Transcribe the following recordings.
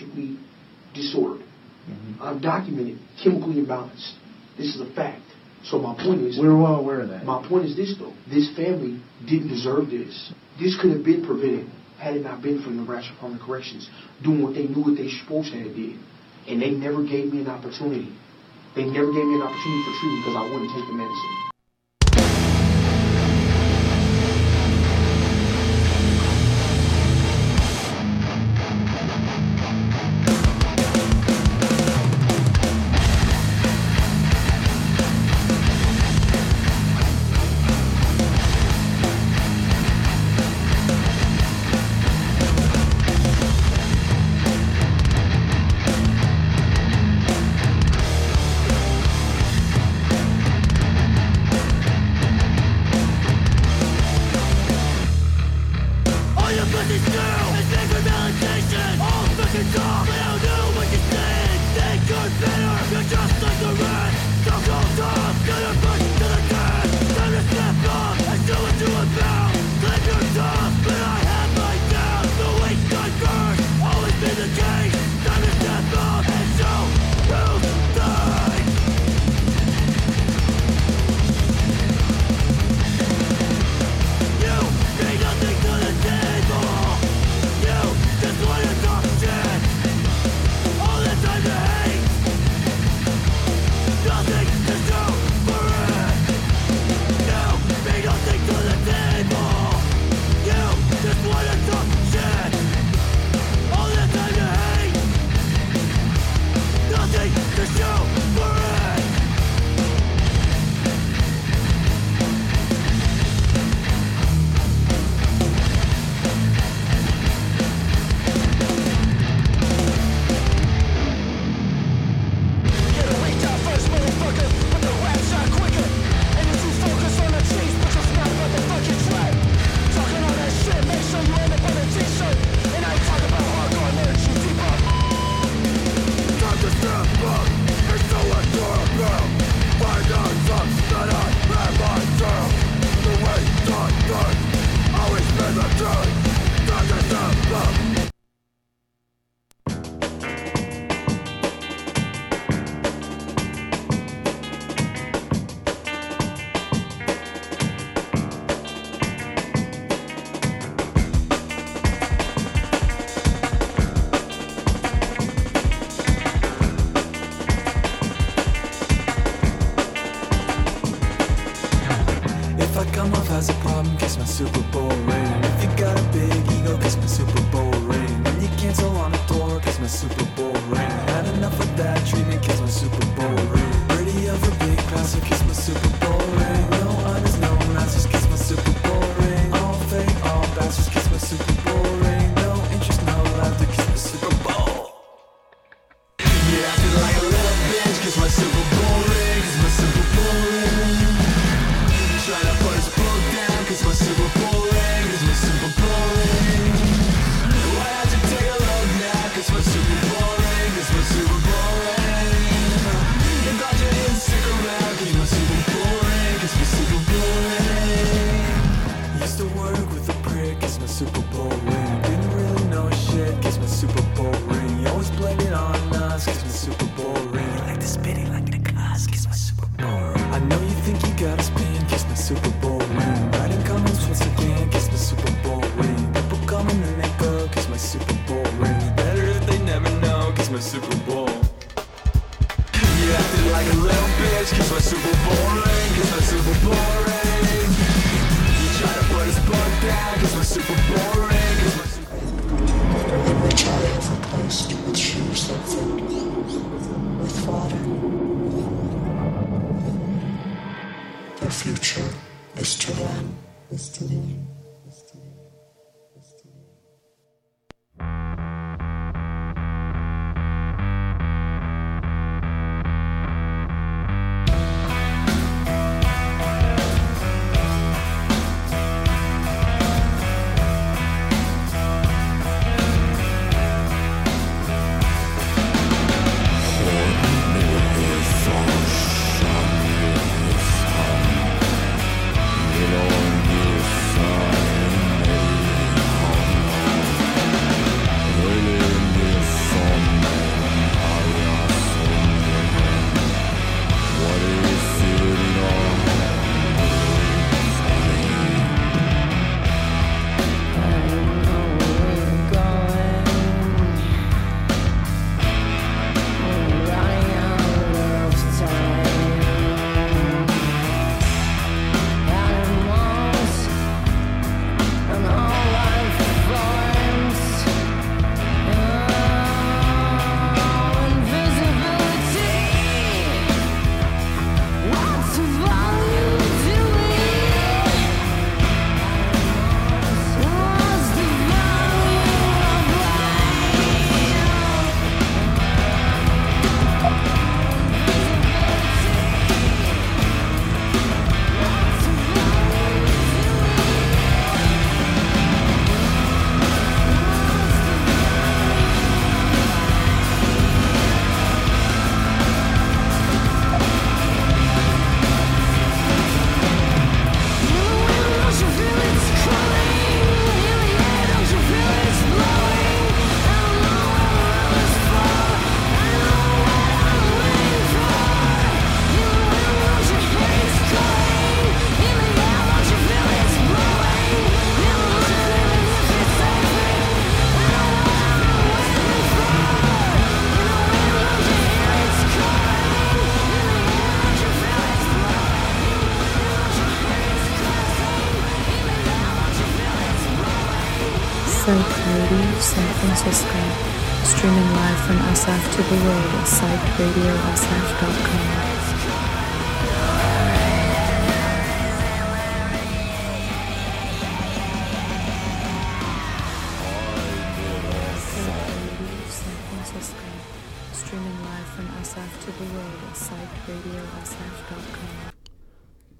psychiatrically disordered. Mm-hmm. I'm documenting chemically imbalanced. This is a fact. So my point is, we're well aware of that. My point is this though: this family didn't deserve this. This could have been prevented had it not been for the Nebraska Department of Corrections doing what they knew what they supposed to have did, and they never gave me an opportunity. They never gave me an opportunity for treatment because I wouldn't take the medicine.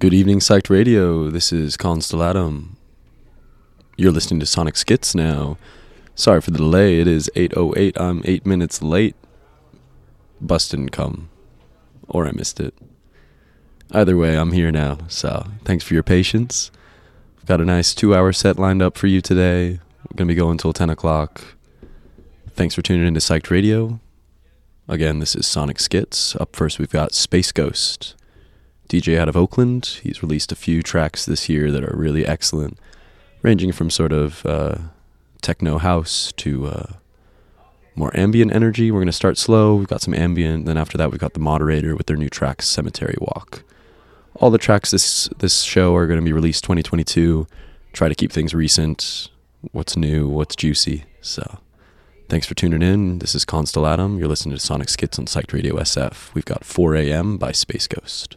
Good evening, Psyched Radio. This is Constellatum. You're listening to Sonic Schitz now. Sorry for the delay. It is 8.08. I'm 8 minutes late. Bus didn't come. Or I missed it. Either way, I'm here now. So thanks for your patience. I've got a nice two hour set lined up for you today. We're going to be going until 10 o'clock. Thanks for tuning in to Psyched Radio. Again, this is Sonic Schitz. Up first, we've got Space Ghost. DJ out of Oakland. He's released a few tracks this year that are really excellent, ranging from sort of uh, techno house to uh, more ambient energy. We're going to start slow. We've got some ambient. Then after that, we've got the moderator with their new track, Cemetery Walk. All the tracks this this show are going to be released 2022. Try to keep things recent. What's new? What's juicy? So. Thanks for tuning in. This is Constellatum. You're listening to Sonic Schitz on Psyched Radio SF. We've got 4 a.m. by Space Ghost.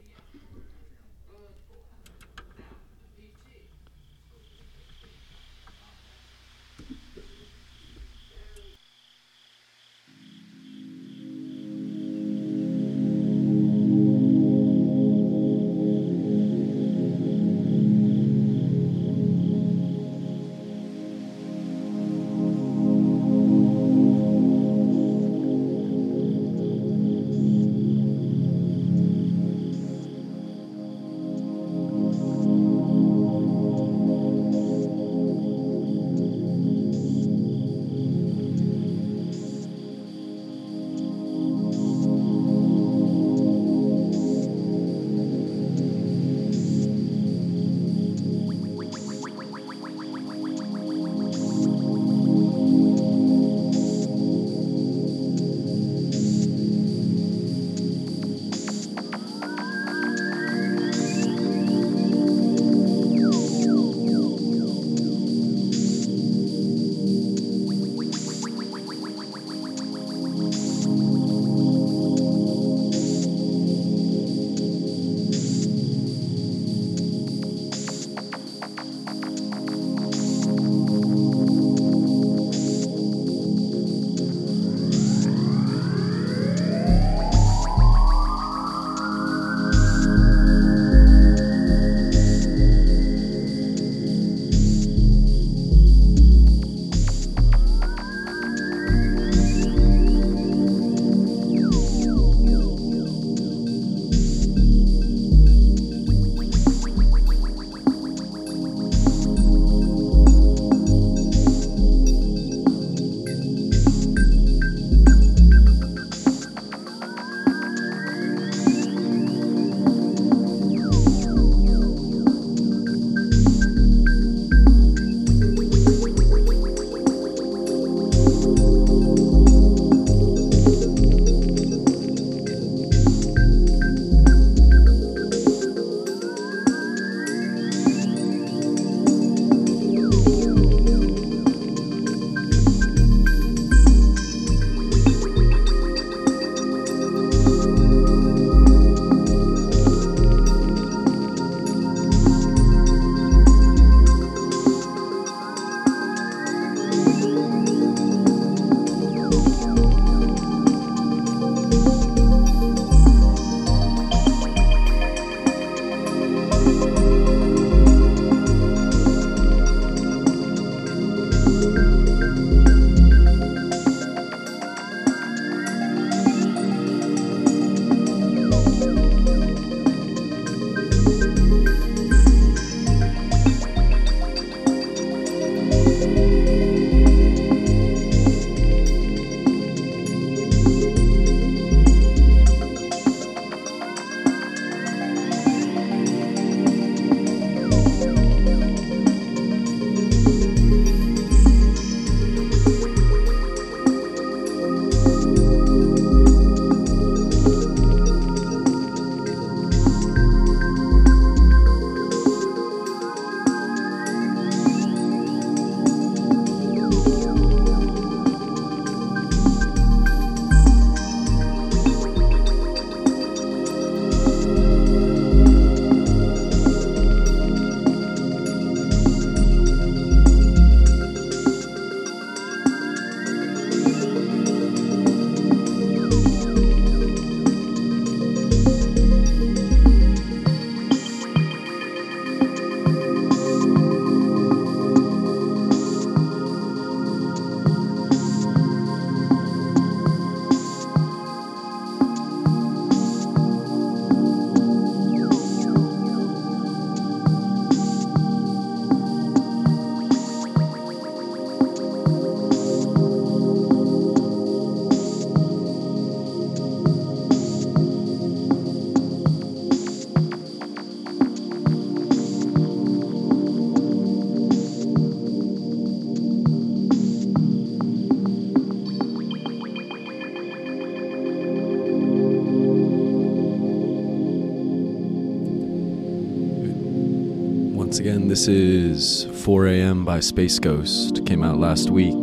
This is 4 a.m. by Space Ghost. Came out last week.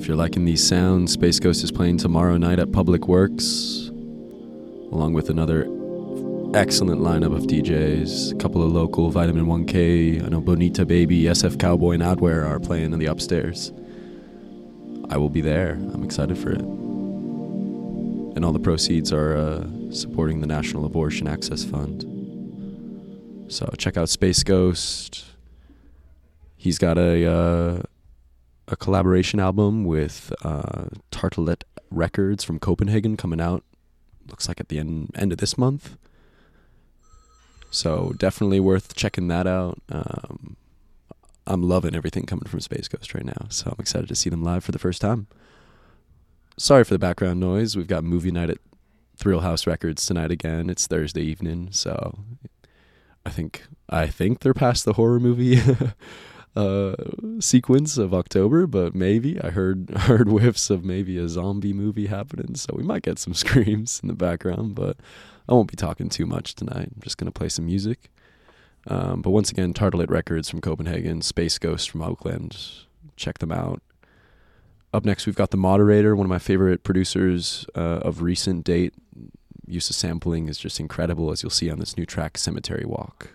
If you're liking these sounds, Space Ghost is playing tomorrow night at Public Works, along with another excellent lineup of DJs. A couple of local Vitamin 1K, I know Bonita Baby, SF Cowboy, and Adware are playing in the upstairs. I will be there. I'm excited for it. And all the proceeds are uh, supporting the National Abortion Access Fund. So check out Space Ghost. He's got a uh, a collaboration album with uh, Tartelet Records from Copenhagen coming out. Looks like at the end end of this month. So definitely worth checking that out. Um, I'm loving everything coming from Space Ghost right now, so I'm excited to see them live for the first time. Sorry for the background noise. We've got movie night at Thrill House Records tonight again. It's Thursday evening, so I think I think they're past the horror movie uh, sequence of October, but maybe I heard heard whiffs of maybe a zombie movie happening, so we might get some screams in the background. But I won't be talking too much tonight. I'm just gonna play some music. Um, but once again, Tartelet Records from Copenhagen, Space Ghost from Oakland. Check them out. Up next, we've got the moderator, one of my favorite producers uh, of recent date use of sampling is just incredible, as you'll see on this new track, Cemetery Walk.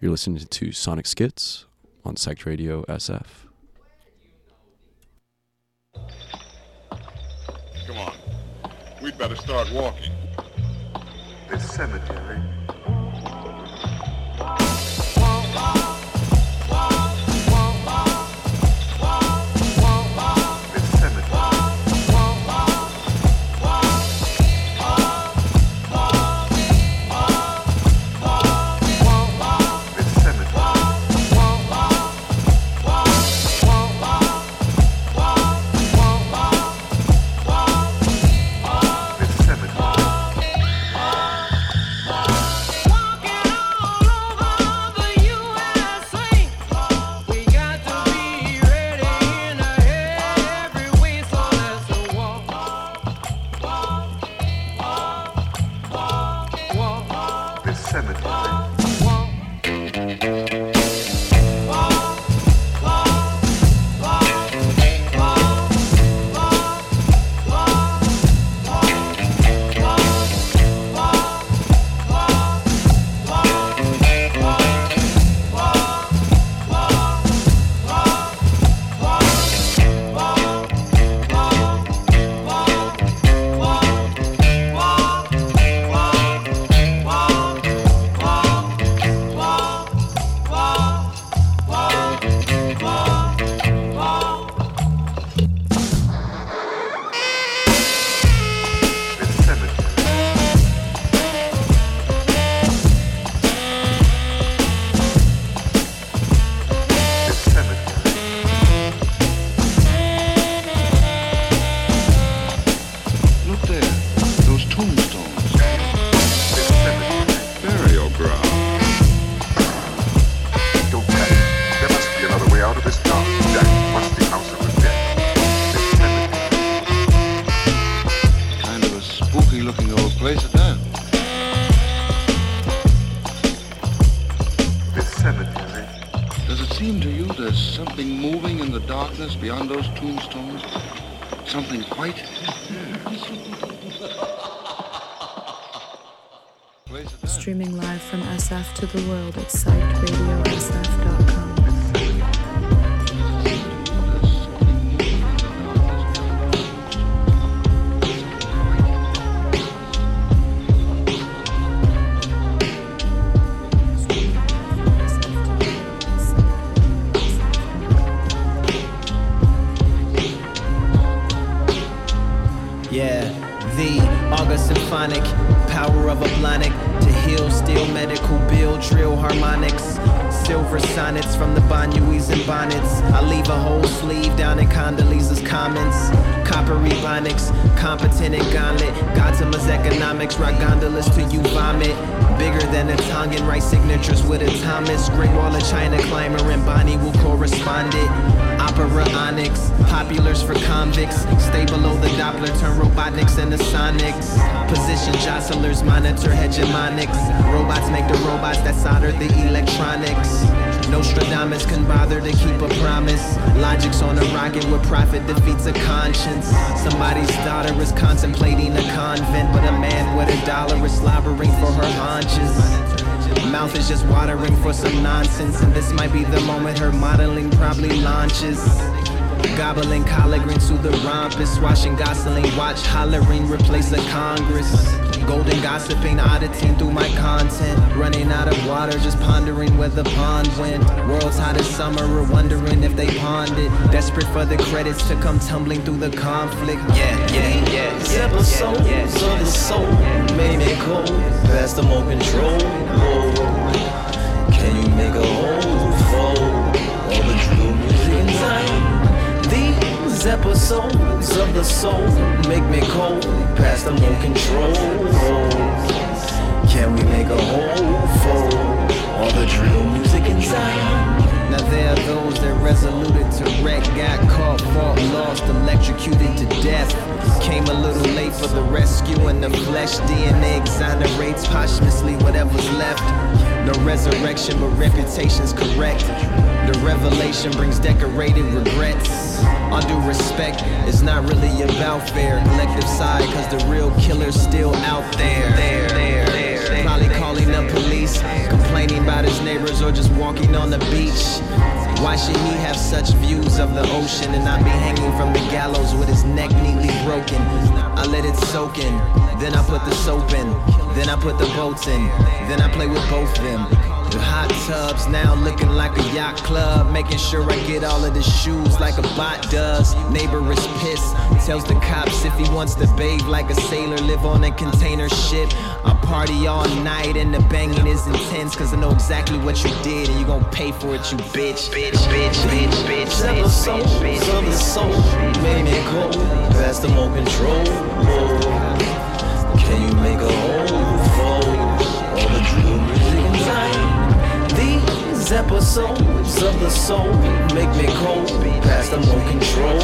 You're listening to Sonic Schitz on Psych Radio SF. Come on. We'd better start walking. This cemetery from SF to the world at competent and gauntlet. Gotama's economics, rock gondolas till you vomit. Bigger than a tongue and write signatures with a Thomas. Great Wall of China climber and Bonnie will correspond it. opera onyx. Populars for convicts. Stay below the Doppler, turn Robotniks into Sonics. Position jostlers, monitor hegemonics. Robots make the robots that solder the electronics. Nostradamus can bother to keep a promise. Logic's on a rocket where profit defeats a conscience. Somebody's daughter is contemplating a convent, but a man with a dollar is slobbering for her haunches. Mouth is just watering for some nonsense, and this might be the moment her modeling probably launches. Gobbling collard greens to the rompus, washing Gosling, watch hollering, replace a Congress. Golden gossiping, auditing through my content. Running out of water, just pondering where the pond went. World's hottest summer, we're wondering if they pawned it. Desperate for the credits to come tumbling through the conflict. Yeah, yeah, yeah. These episodes of the soul made me cold, past the more control. Whoa. Can you make a hole episodes of the soul make me cold, past the more control. Can we make a hole fold? All the drill music in Zion. Now there are those that resoluted to wreck, got caught, fought, lost, electrocuted to death. Came a little late for the rescue, and the flesh DNA exonerates posthumously whatever's left. No resurrection, but reputation's correct. The revelation brings decorated regrets. All due respect, it's not really about fair. Collective side, cause the real killer's still out there. There, there, there. Probably calling the police, complaining about his neighbors, or just walking on the beach. Why should he have such views of the ocean and not be hanging from the gallows with his neck neatly broken? I let it soak in, then I put the soap in, then I put the boats in, then I play with both them. The hot tubs now looking like a yacht club, making sure I get all of the shoes like a bot does. Neighbor is pissed, tells the cops if he wants to bathe like a sailor, live on a container ship. I party all night and the banging is intense, cause I know exactly what you did and you gon' pay for it, you bitch. Bitch, bitch, bitch, bitch, These bitch, episodes bitch, bitch, of the soul made me cold, past the more control. Whoa. Can you make a hole These episodes of the soul make me cold, past the more control.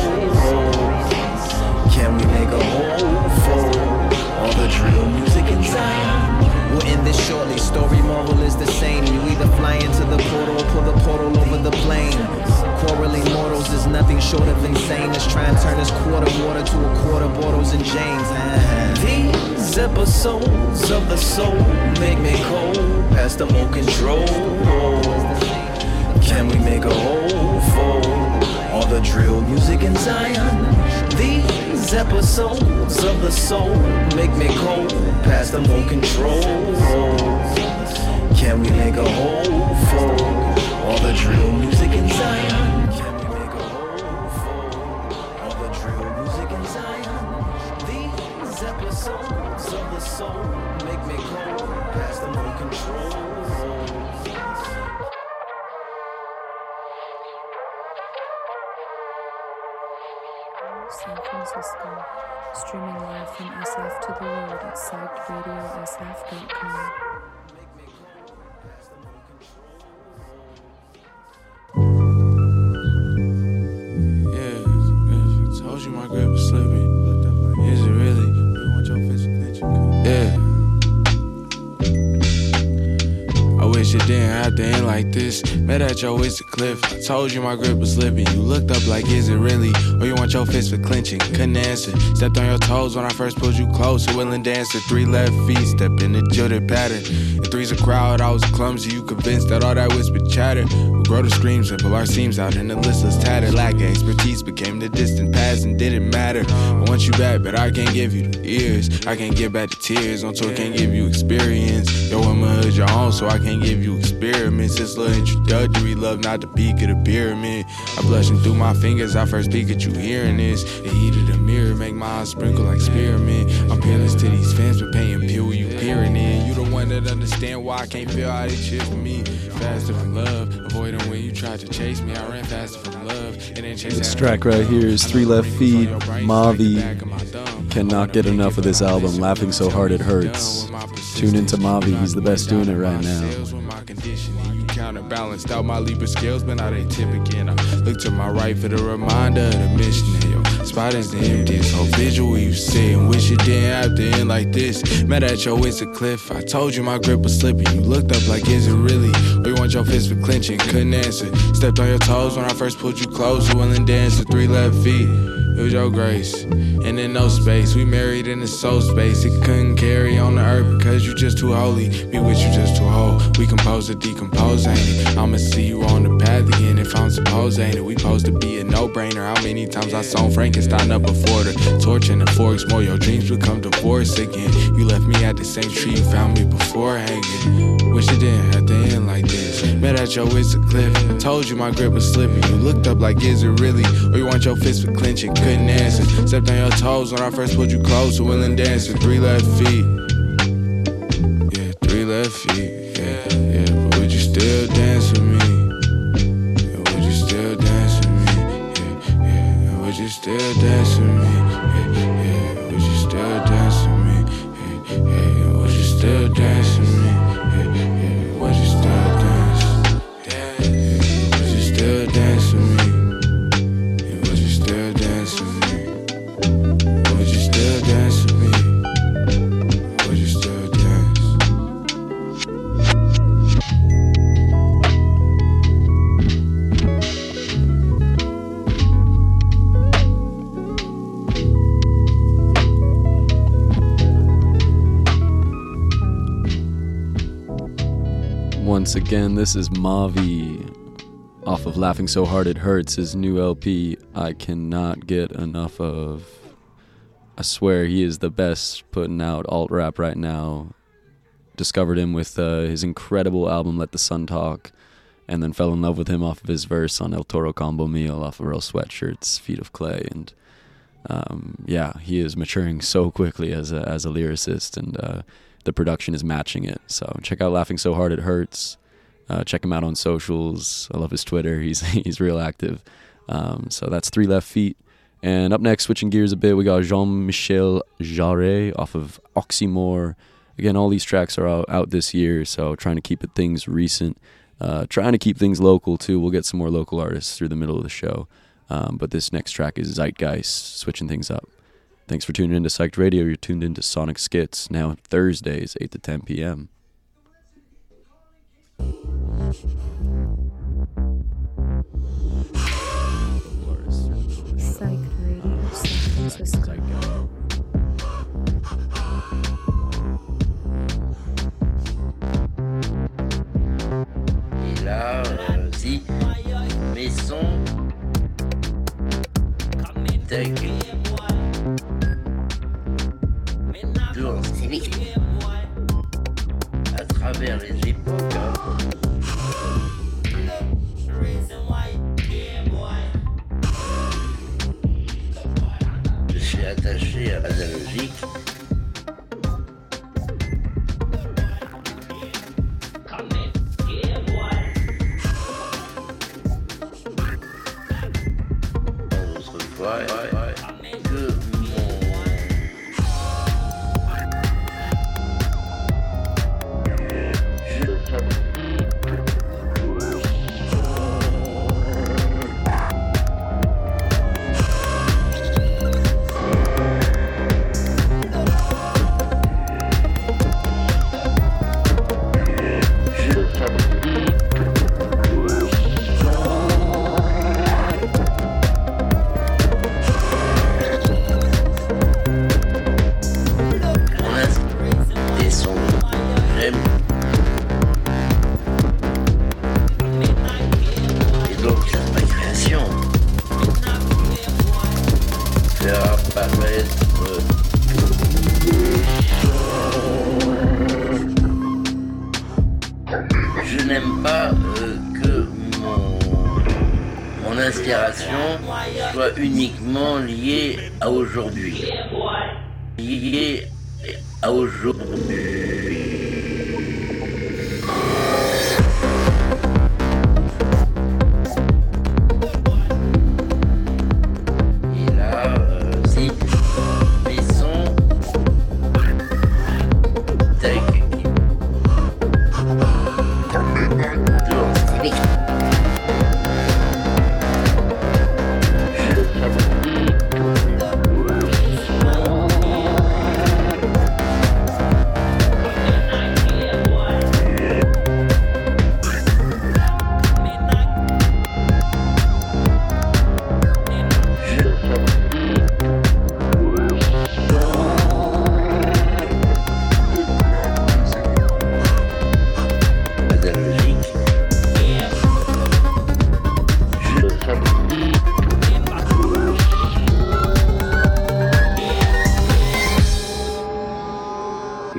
Can we make a hole fold? All the drill music in Zion. We'll end this shortly. Story moral is the same. You either fly into the portal or pull the portal over the plane. Quarreling mortals is nothing short of insane. Let's try and turn this quarter water to a quarter bottles and James. These episodes of the soul make me cold, past the more control. Can we make a hole fold? All the drill music in Zion. These episodes of the soul make me cold, past the more control. Can we make a whole fold? All the drill music in Zion. Can we make a hole fold? All the drill music in Zion. These episodes of the soul make me cold, streaming live from SF to the world at psychedradiosf.com. Yeah, told you my grip was slipping. Is it really? Yeah. Wish didn't have to end like this. Met at your Wizard Cliff. Told you my grip was slipping. You looked up like, is it really? Or you want your fist for clinching? Couldn't answer. Stepped on your toes when I first pulled you close. A willing dancer. Three left feet, step in the jilted pattern. And three's a crowd. I was clumsy. You convinced that all that whispered chatter would grow to screams and pull our seams out. And the listless was tattered. Lack of expertise became the distant past and didn't matter. I want you back, but I can't give you the ears. I can't give back the tears. On tour, can't give you experience. Yo, I'm a your own, so I can't give you experiments. This little introductory love, not the peak of the pyramid. I blushing through my fingers. I first peek at you hearing this. The heat of the mirror make my eyes sprinkle like spearmint. I'm peerless to these fans, but paying pill you peering in. You the one that understand why I can't feel how they cheer for me. Faster from love, avoiding when you tried to chase me. I ran faster from love, and then chase This track right here is Three Left Feet, Mavi. Cannot get enough of this album, Laughing So Hard It Hurts. Tune into Mavi, he's the best doing it right now. Counterbalanced out my Libra skills, but now they tip again. I look to my right for the reminder of the mission. Yo, spot is the emptiest. Whole visual you sitting. Wish it didn't have to end like this. Met at your it's a cliff. I told you my grip was slipping. You looked up like, is it really? You want your fist for clinching? Couldn't answer. Stepped on your toes when I first pulled you close. Willing dance with three left feet. It was your grace. And in no space, we married in the soul space. It couldn't carry on the earth because you just too holy. Be with you just too whole. We compose to decompose, ain't it? I'ma see you on the path again if I'm supposed, ain't it? We supposed to be a no brainer. How many times I saw Frankenstein up before the torch and the forks? More your dreams become divorce again. You left me at the same tree you found me before hanging. Wish it didn't have to end like this. Met at your it's a cliff. Told you my grip was slipping. You looked up like, is it really? Or you want your fist for clinching? Couldn't. Stepped on your toes when I first pulled you close. So willing dancer. Three left feet. Yeah, three left feet. Yeah, yeah. But would you still dance with me? Yeah, would you still dance with me? Yeah, yeah. Would you still dance with me? Again, this is Mavi off of Laughing So Hard It Hurts, his new LP. I cannot get enough of. I swear he is the best putting out alt rap right now. Discovered him with uh, his incredible album Let the Sun Talk, and then fell in love with him off of his verse on El Toro Combo Meal off of Earl Sweatshirt's, Feet of Clay, and um, yeah, he is maturing so quickly as a as a lyricist, and uh, the production is matching it. So check out Laughing So Hard It Hurts. Uh, check him out on socials. I love his Twitter. He's he's real active. Um, so that's three left feet. And up next, switching gears a bit, we got Jean Michel Jarre off of Oxymore. Again, all these tracks are out, out this year, so trying to keep it things recent. Uh, trying to keep things local too. We'll get some more local artists through the middle of the show. Um, but this next track is Zeitgeist, switching things up. Thanks for tuning into Psyched Radio. You're tuned into Sonic Schitz, now Thursdays, 8 to 10 p.m. Et là, en stylique, à travers les à la logique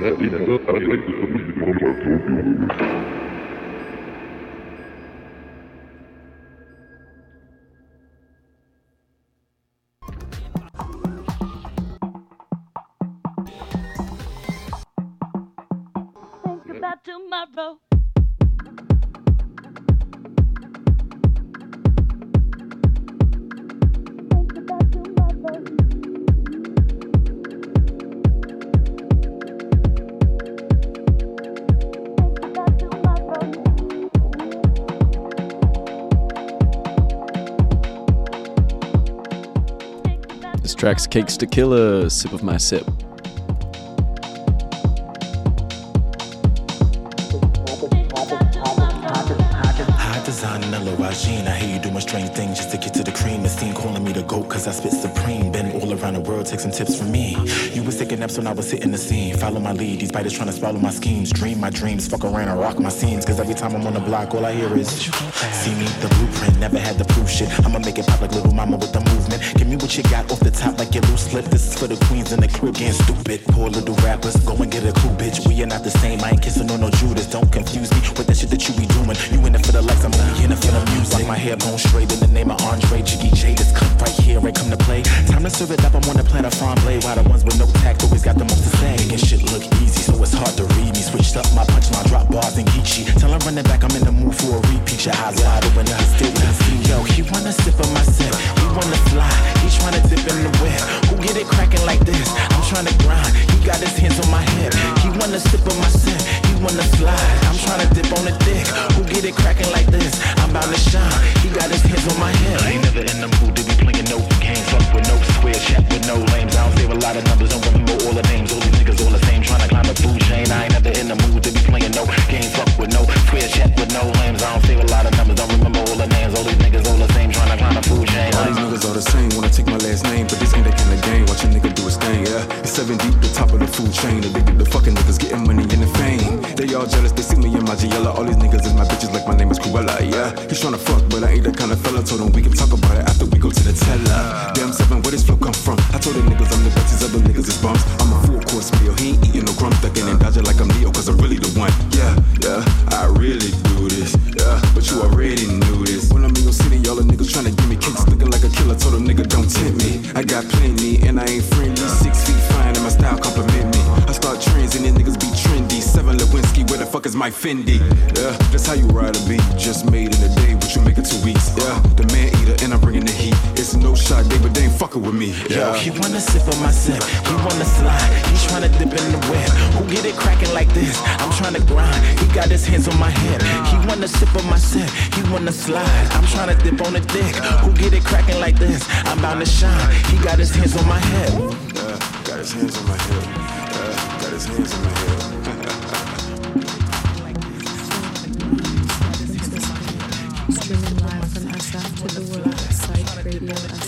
Think track's Cakes da Killa, Sip of My Sip. Rajin. I hear you doing strange things just to get to the cream. The scene calling me the goat cause I spit supreme. Been all around the world, take some tips from me. You was taking naps when I was hitting the scene. Follow my lead, these biters trying to swallow my schemes. Dream my dreams, fuck around and rock my scenes. Cause every time I'm on the block, all I hear is See me, the blueprint, never had to prove shit. I'ma make it pop like little mama with the movement. Give me what you got off the top like your loose slip. This is for the queens in the crib getting stupid. Poor little rappers, go and get a cool bitch. We are not the same, I ain't kissing on no Judas. Don't confuse me with that shit that you be doing. You in it for the likes, I'm in it for the music. Like my hair bone straight in the name of Andre Jiggy J. This cut right here, I come to play. Time to serve it up, I'm on the platter farm blade. While the ones with no tact always got the most to say. Making shit look easy, so it's hard to read me. Switched up my punchline, drop bars and Geechee. Tell her run it back, I'm in the mood for a repeat. Your eyes wide open, I still see. Yo, he wanna sip of my sip, he wanna fly. He tryna dip in the whip. Who get it cracking like this? I'm tryna grind. He got his hands on my hip. He wanna sip of my sip, he wanna slide. I'm tryna dip on the dick. Who get it cracking like this? I'm to shine. He got his hands on my hip. Ain't never in the to be playing no games. Fuck with no square, chat with no lames. I don't save a lot of numbers, don't remember all the names. All these niggas all the same, tryna climb the food chain. I ain't never in the mood to be playing no games. Fuck with no square, chat with no lames. I don't save a lot of numbers, don't remember all the names. All these niggas all the same, tryna climb the food chain. All these niggas all the same, wanna take my last name, but this ain't that kind of game. Watch a nigga do his thing, yeah. It's seven deep, the top of the food chain. Addicted to fucking niggas getting money and the fame. They all jealous, they see me in my Giella. All these niggas is my bitches like my name is Cruella, yeah. He's tryna fuck, but I ain't that kind of fella. Told him we can talk about it after we go to the teller. Damn seven, where this flow come from? I told the niggas I'm the best, these other niggas is bums. I'm a full course meal, he ain't eating no crumb, ducking and dodging like I'm Leo, cause I'm really the one. Yeah, yeah, I really do this, yeah, but you already knew this. When I'm in your city, all the niggas tryna give me kicks, looking like a killer. Told a nigga don't tempt me. I got plenty, and I ain't friendly. Six feet fine, and my style compliment me. I start trends, and then niggas be trendy. Seven Lewinsky, where the fuck is my Fendi? Yeah, that's how you ride a beat. Just made in a day, but you make it two weeks. Yeah, the man eater, and I'm bringing the heat. It's no shot day, but they ain't fucking with me. Yeah. He wanna sip of my sip, he wanna slide. He's tryna dip in the web. Who get it cracking like this? I'm tryna grind. He got his hands on my hip. He wanna sip of my sip, he wanna slide. I'm tryna dip on the dick. Who get it cracking like this? I'm bound to shine. He got his hands on my hip. Yeah, got his hands on my hip. Yeah, got his hands on my hip. Streaming live from SF to the world at siteradio.sf.com.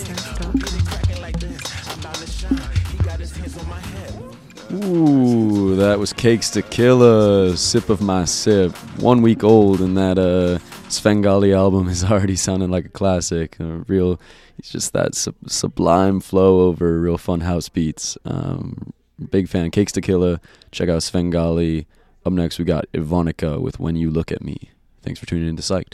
Ooh, that was Cakes da Killa, Sip of My Sip. One week old, and that uh, Svengali album is already sounding like a classic. A real, it's just that sub- sublime flow over real fun house beats. Um, big fan. Cakes da Killa. Check out Svengali. Up next, we got Ivonica with When You Look at Me. Thanks for tuning in to Psyched.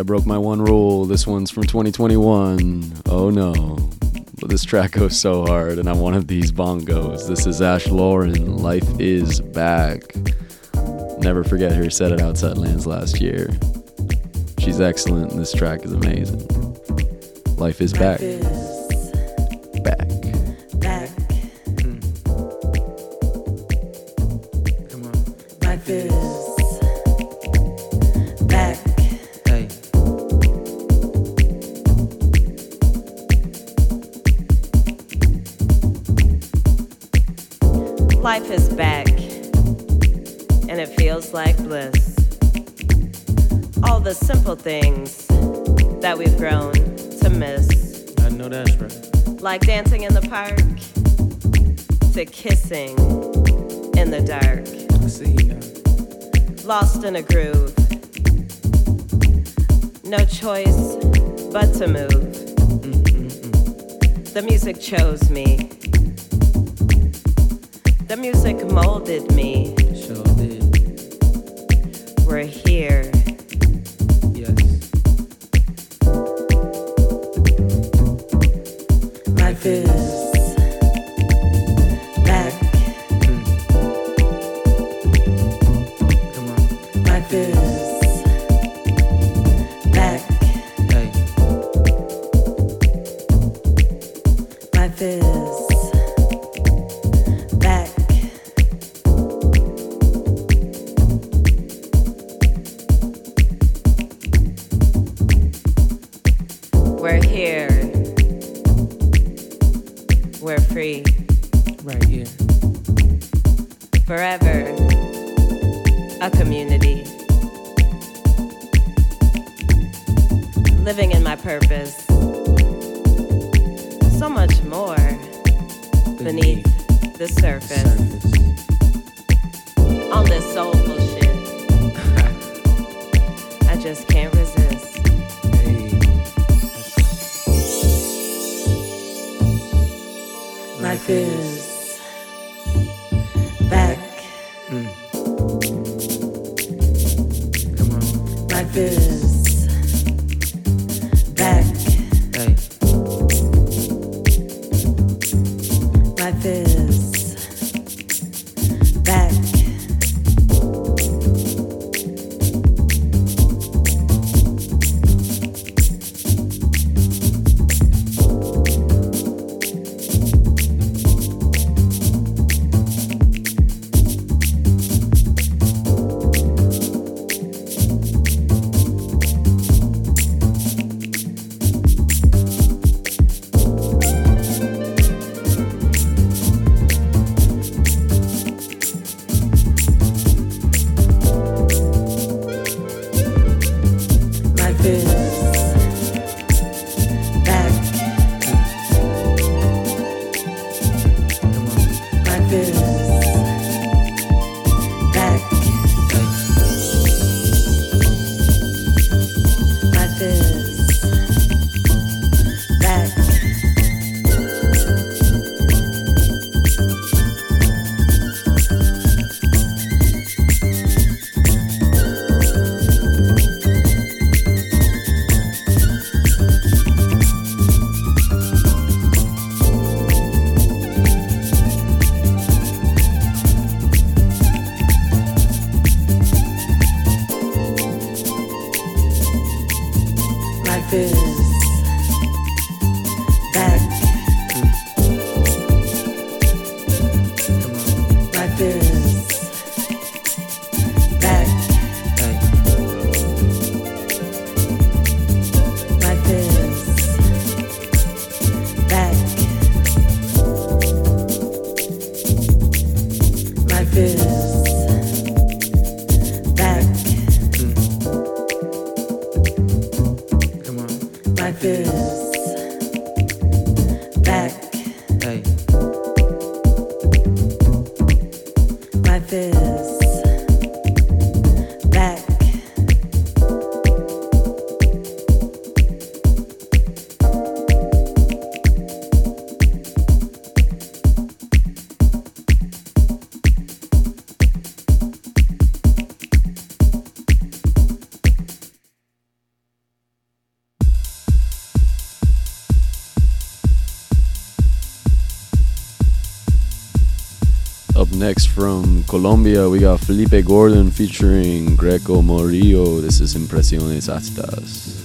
I broke my one rule. This one's from 2021. Oh no. But this track goes so hard, and I wanted these bongos. This is Ash Lauren. Life is back. Never forget her set at Outside Lands last year. She's excellent, and this track is amazing. Life is back. this. Up next from Colombia, we got Felipe Gordon featuring Greco Morillo. This is Impresiones Astas.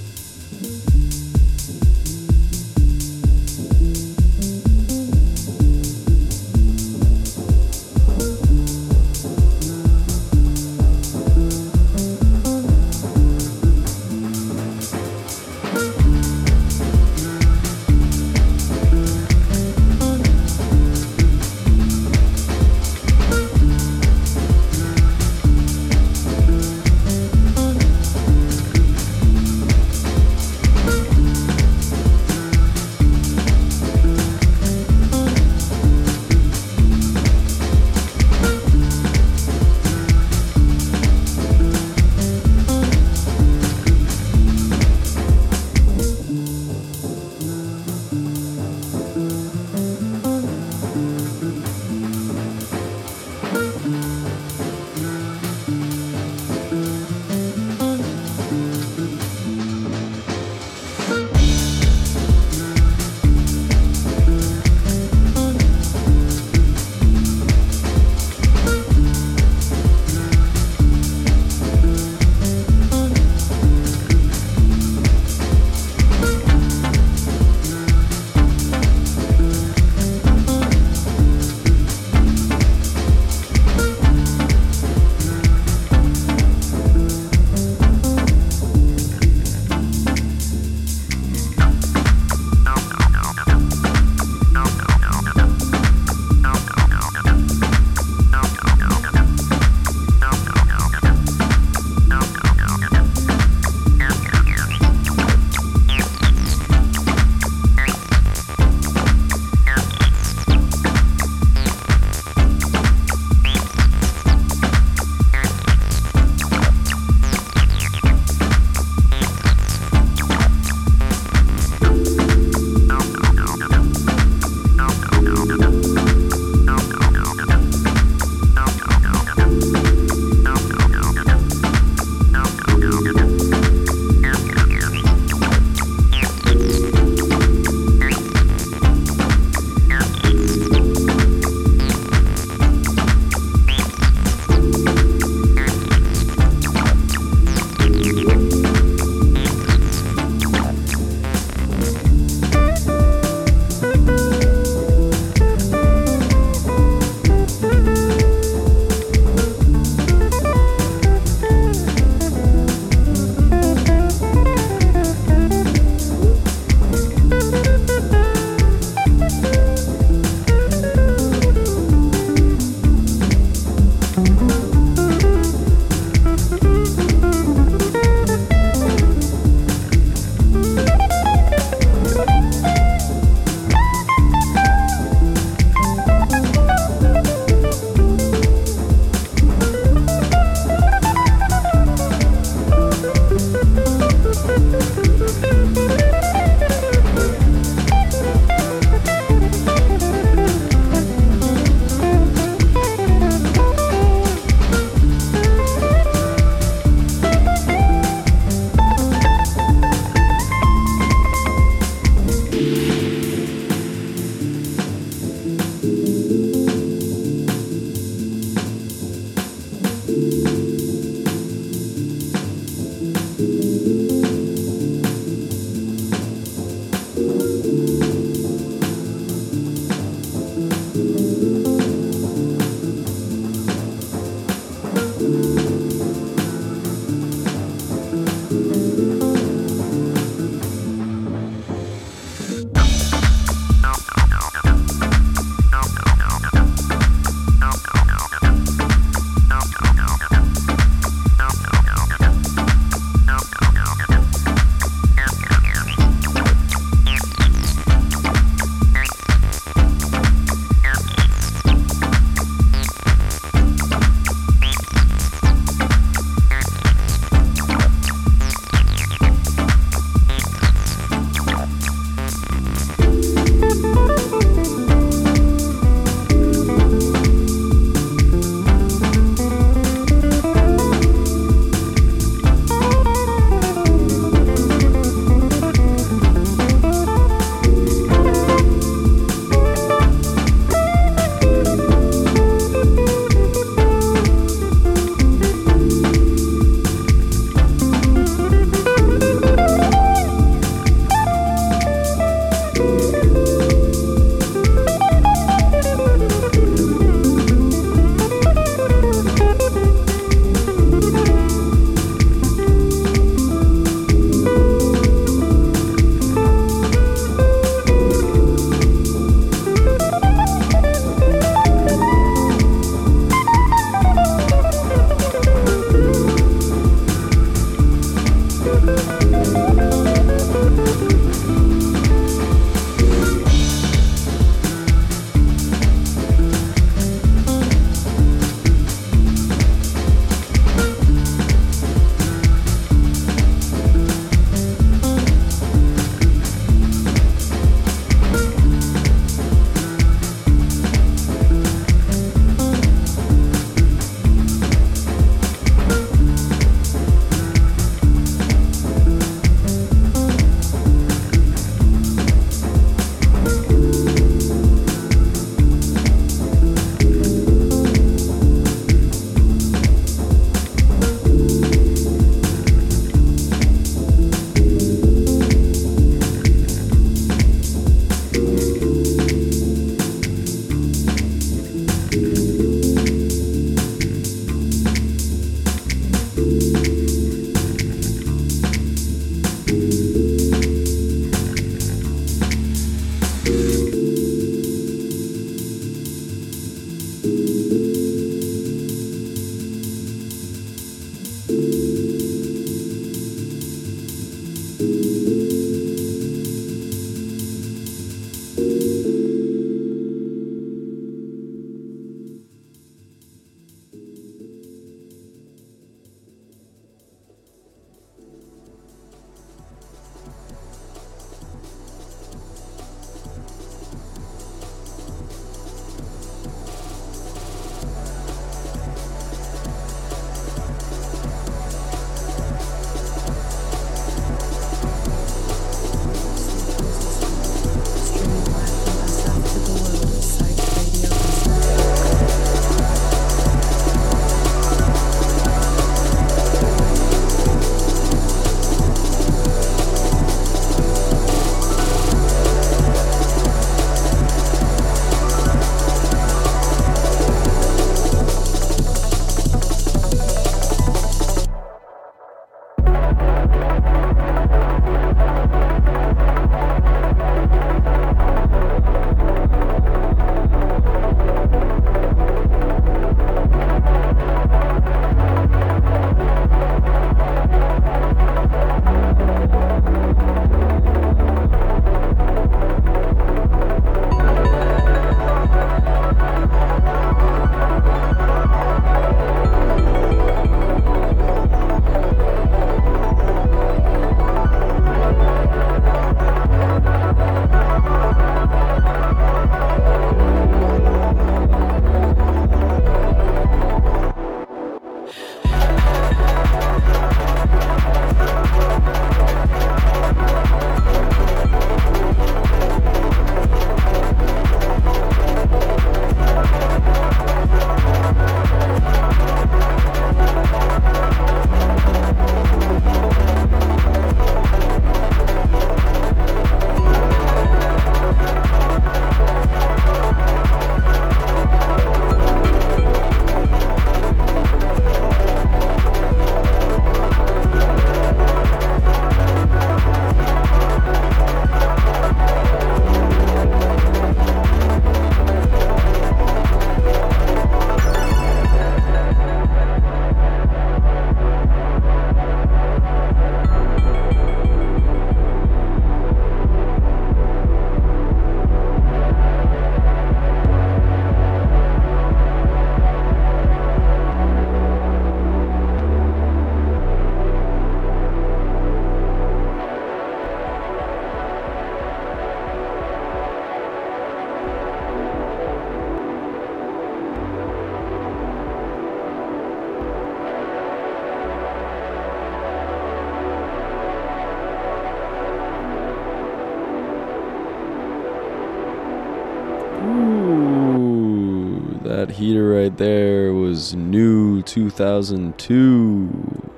Heater right there was new 2002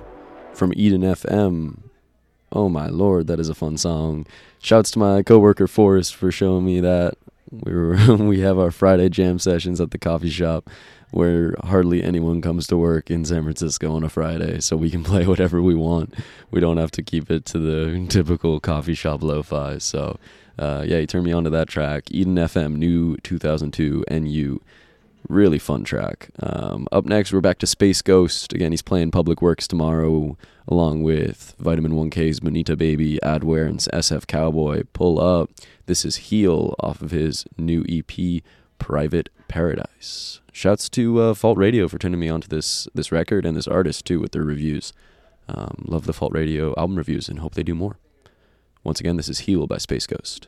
from Eden FM. Oh my lord, that is a fun song. Shouts to my coworker Forrest for showing me that. We were we have our Friday jam sessions at the coffee shop where hardly anyone comes to work in San Francisco on a Friday, so we can play whatever we want. We don't have to keep it to the typical coffee shop lo-fi. So, uh, yeah, he turned me on to that track, Eden FM, new 2002 NU. Really fun track. Um, up next, we're back to Space Ghost. Again, he's playing Public Works tomorrow, along with Vitamin 1K's Bonita Baby, Adware, and SF Cowboy. Pull up. This is Heal off of his new EP, Private Paradise. Shouts to uh, Fault Radio for turning me on to this this record and this artist too with their reviews. Um, love the Fault Radio album reviews and hope they do more. Once again, this is Heal by Space Ghost.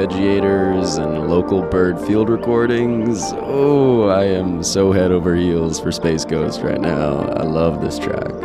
Arpeggiators and local bird field recordings. Oh, I am so head over heels for Space Ghost right now. I love this track.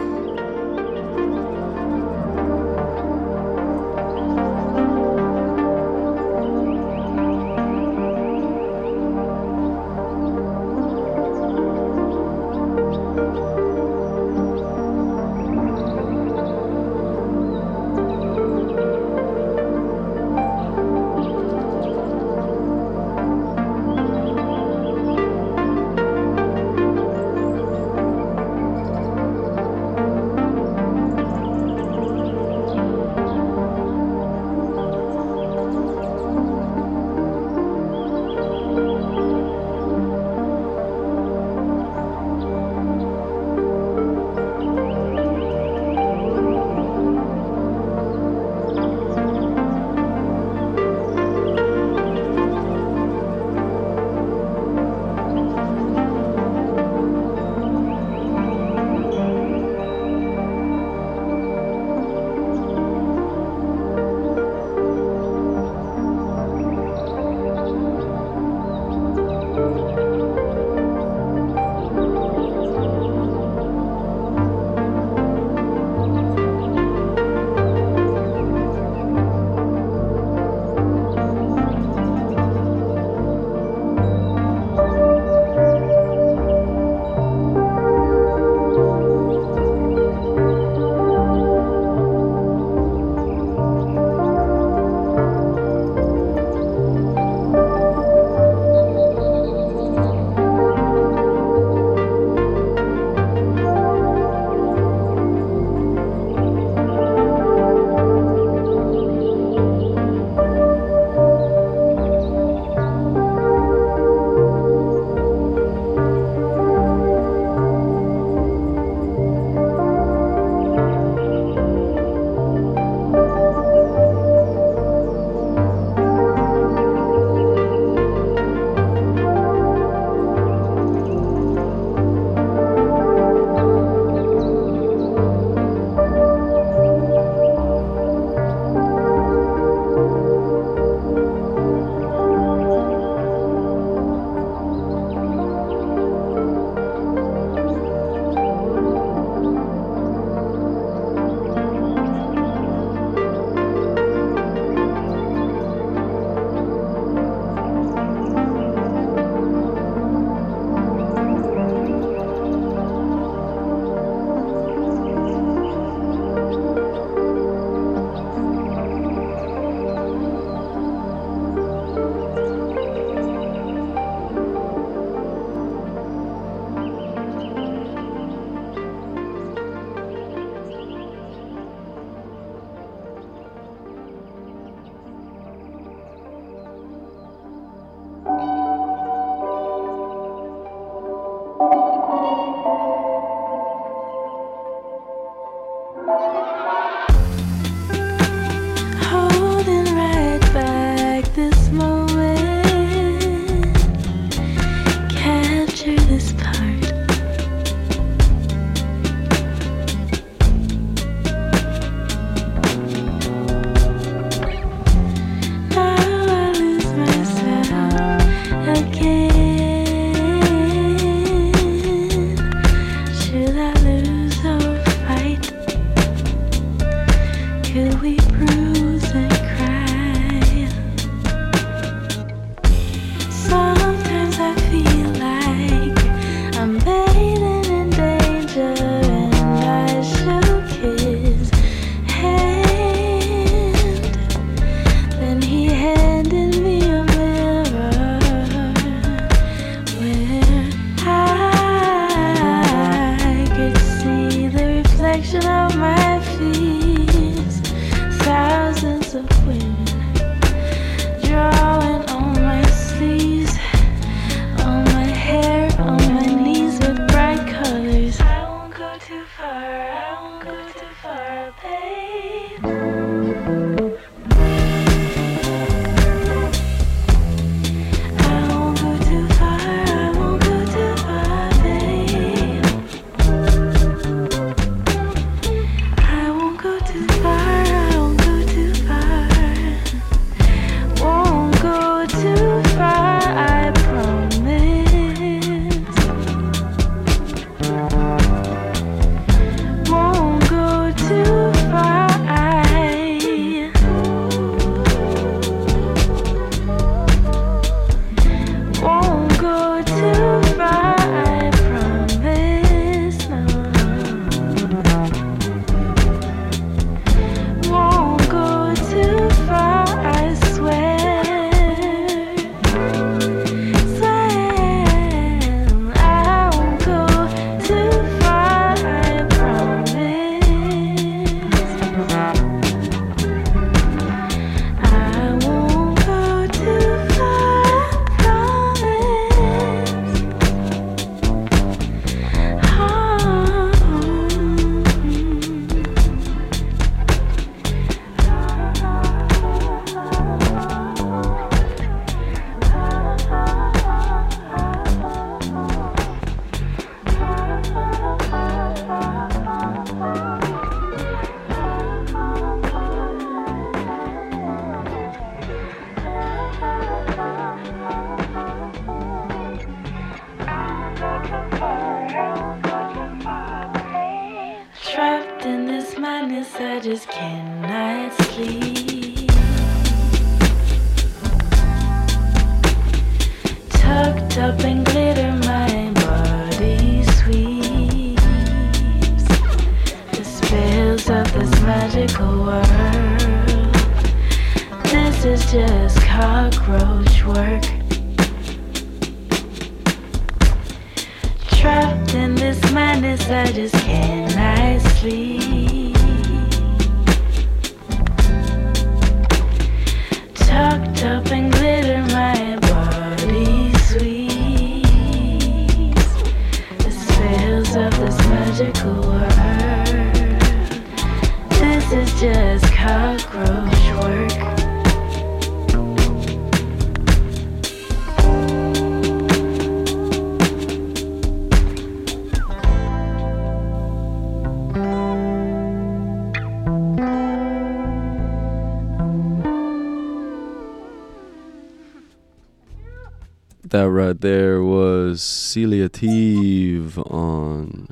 right there was Celia Teve on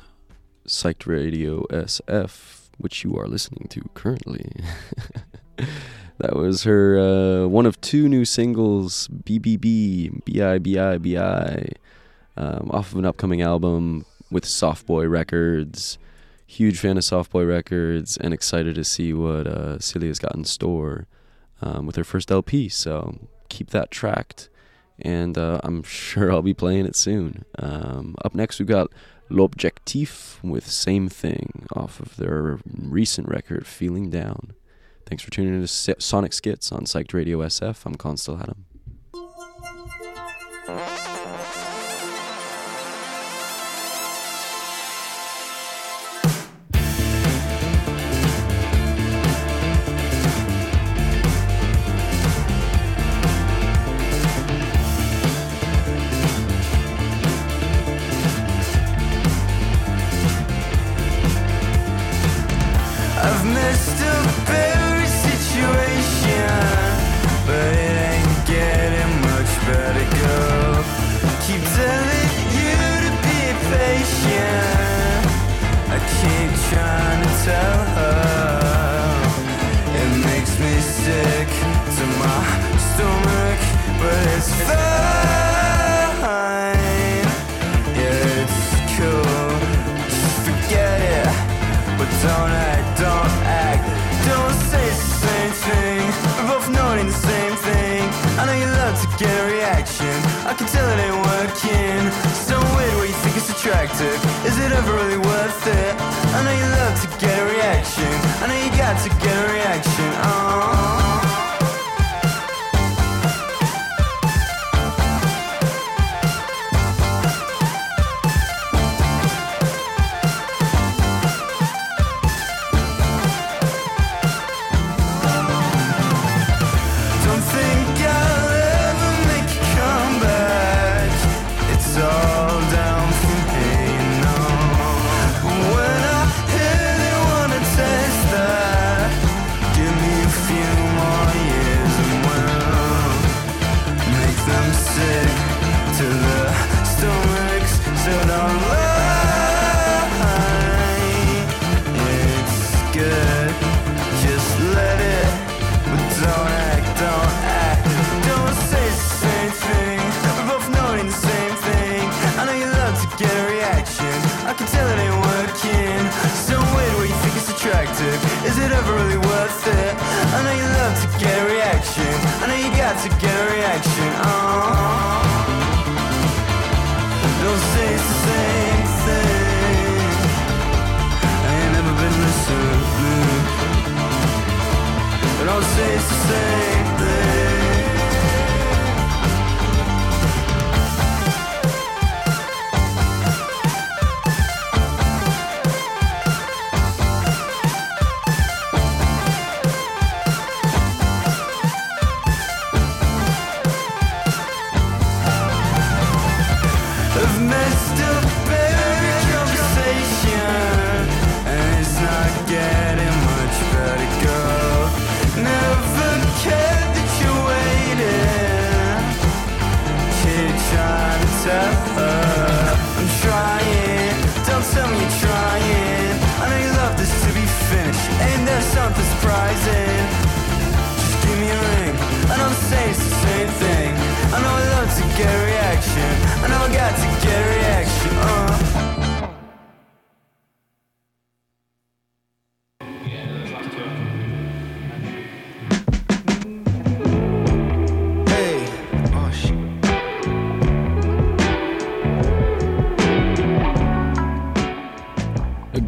Psyched Radio SF, which you are listening to currently. that was her uh, one of two new singles, BBB, BIBIBI, um, off of an upcoming album with Softboy Records. Huge fan of Softboy Records and excited to see what uh, Celia's got in store um, with her first LP. So keep that tracked and uh, I'm sure I'll be playing it soon. Um, up next, we've got L'Objectif with Same Thing off of their recent record, Feeling Down. Thanks for tuning in to Sonic Schitz on Psyched Radio SF. I'm Constal Adam.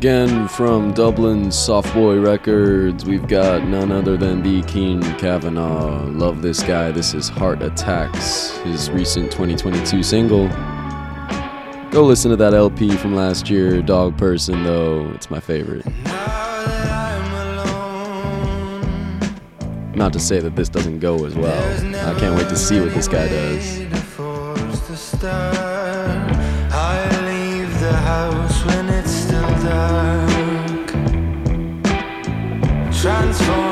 again from Dublin Softboy Records, we've got none other than the Kean Kavanagh. Love this guy. This is Heart Attacks, his recent 2022 single. Go listen to that LP from last year, Dog Person, though. It's my favorite. Not to say that this doesn't go as well. I can't wait to see what this guy does. transform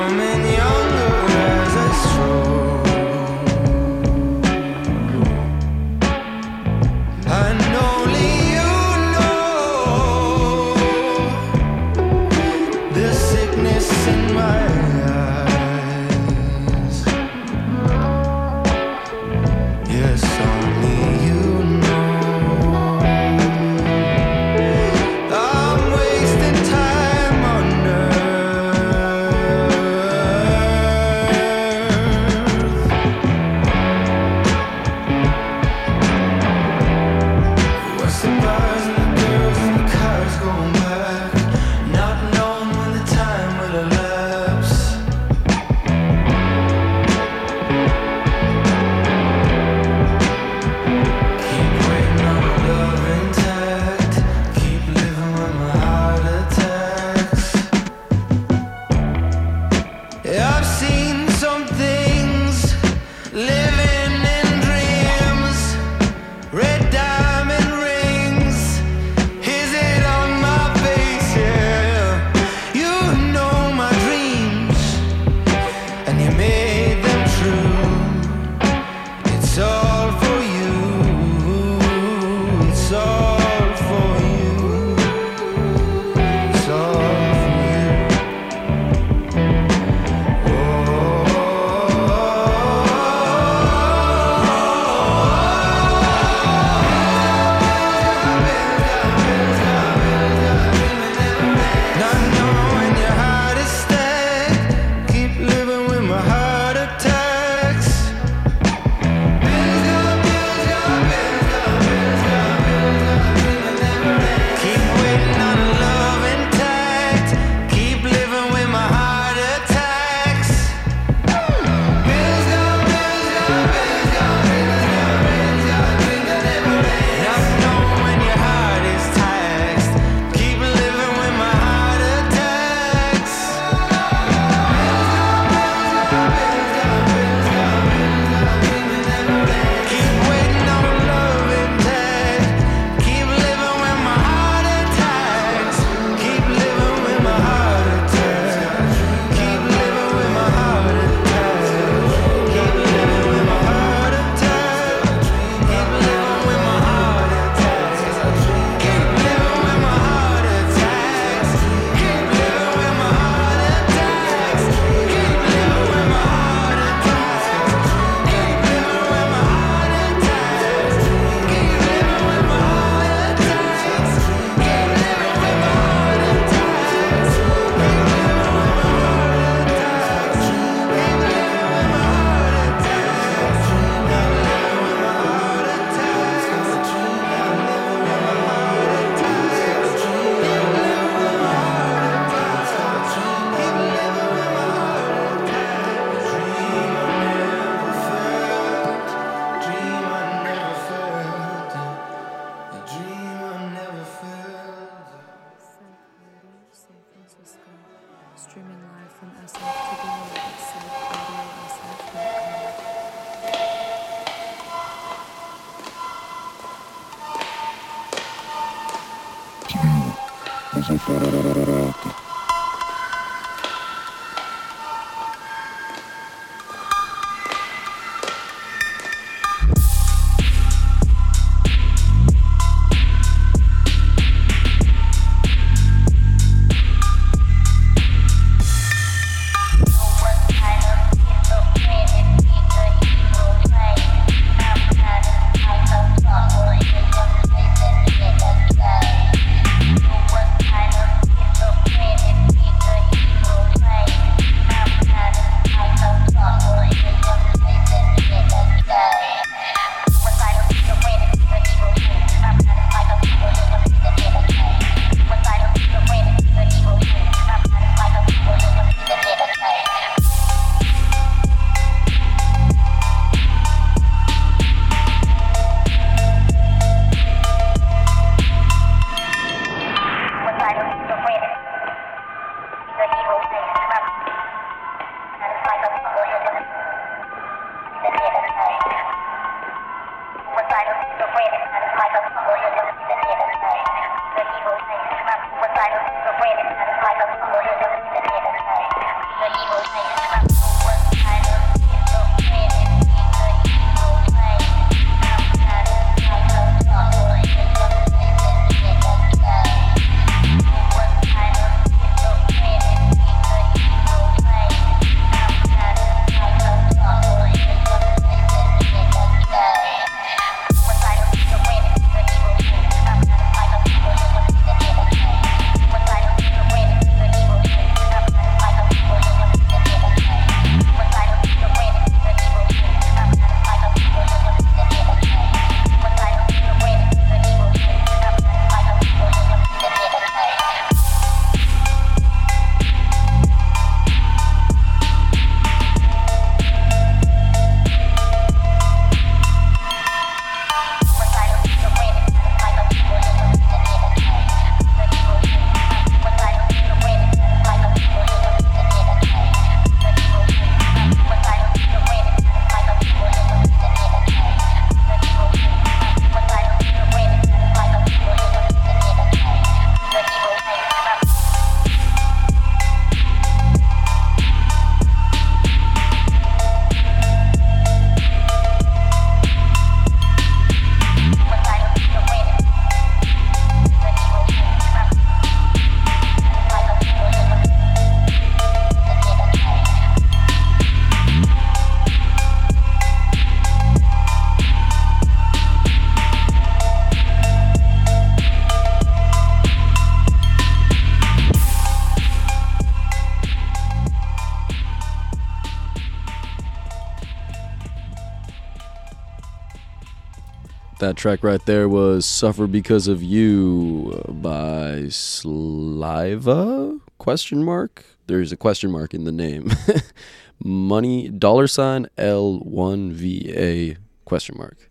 That track right there was "Suffer Because of You" by Sliva? Question mark. There's a question mark in the name. Money dollar sign L one V A question mark.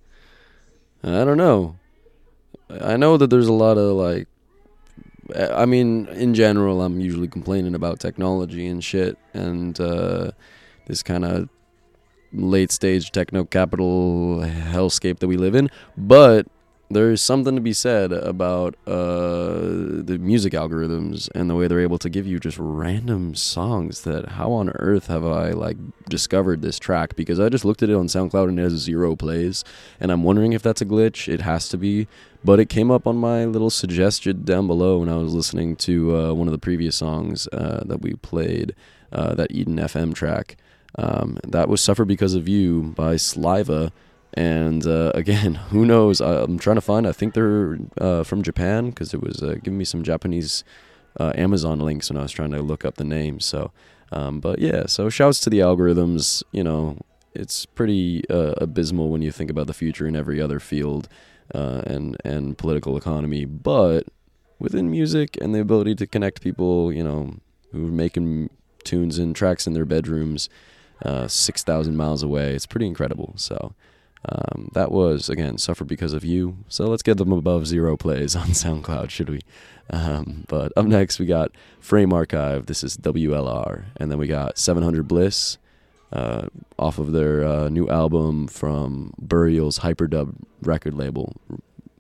I don't know. I know that there's a lot of like. I mean, in general, I'm usually complaining about technology and shit, and uh, this kind of late stage techno capital hellscape that we live in. But there's something to be said about uh, the music algorithms and the way they're able to give you just random songs that how on earth have I like discovered this track because I just looked at it on SoundCloud and it has zero plays and I'm wondering if that's a glitch it has to be but it came up on my little suggestion down below when I was listening to uh, one of the previous songs uh, that we played uh, that Eden FM track um, that was Suffer Because of You by Sliva. And uh, again, who knows? I'm trying to find. I think they're uh, from Japan because it was uh, giving me some Japanese uh, Amazon links when I was trying to look up the name. So, um, but yeah. So shouts to the algorithms. You know, it's pretty uh, abysmal when you think about the future in every other field and and political economy. But within music and the ability to connect people, you know, who are making tunes and tracks in their bedrooms uh, 6,000 miles away. It's pretty incredible. So um, that was, again, Suffer Because of You. So let's get them above zero plays on SoundCloud, should we? Um, but up next, we got Frame Archive. This is WLR. And then we got 700 Bliss uh, off of their uh, new album from Burial's Hyperdub record label.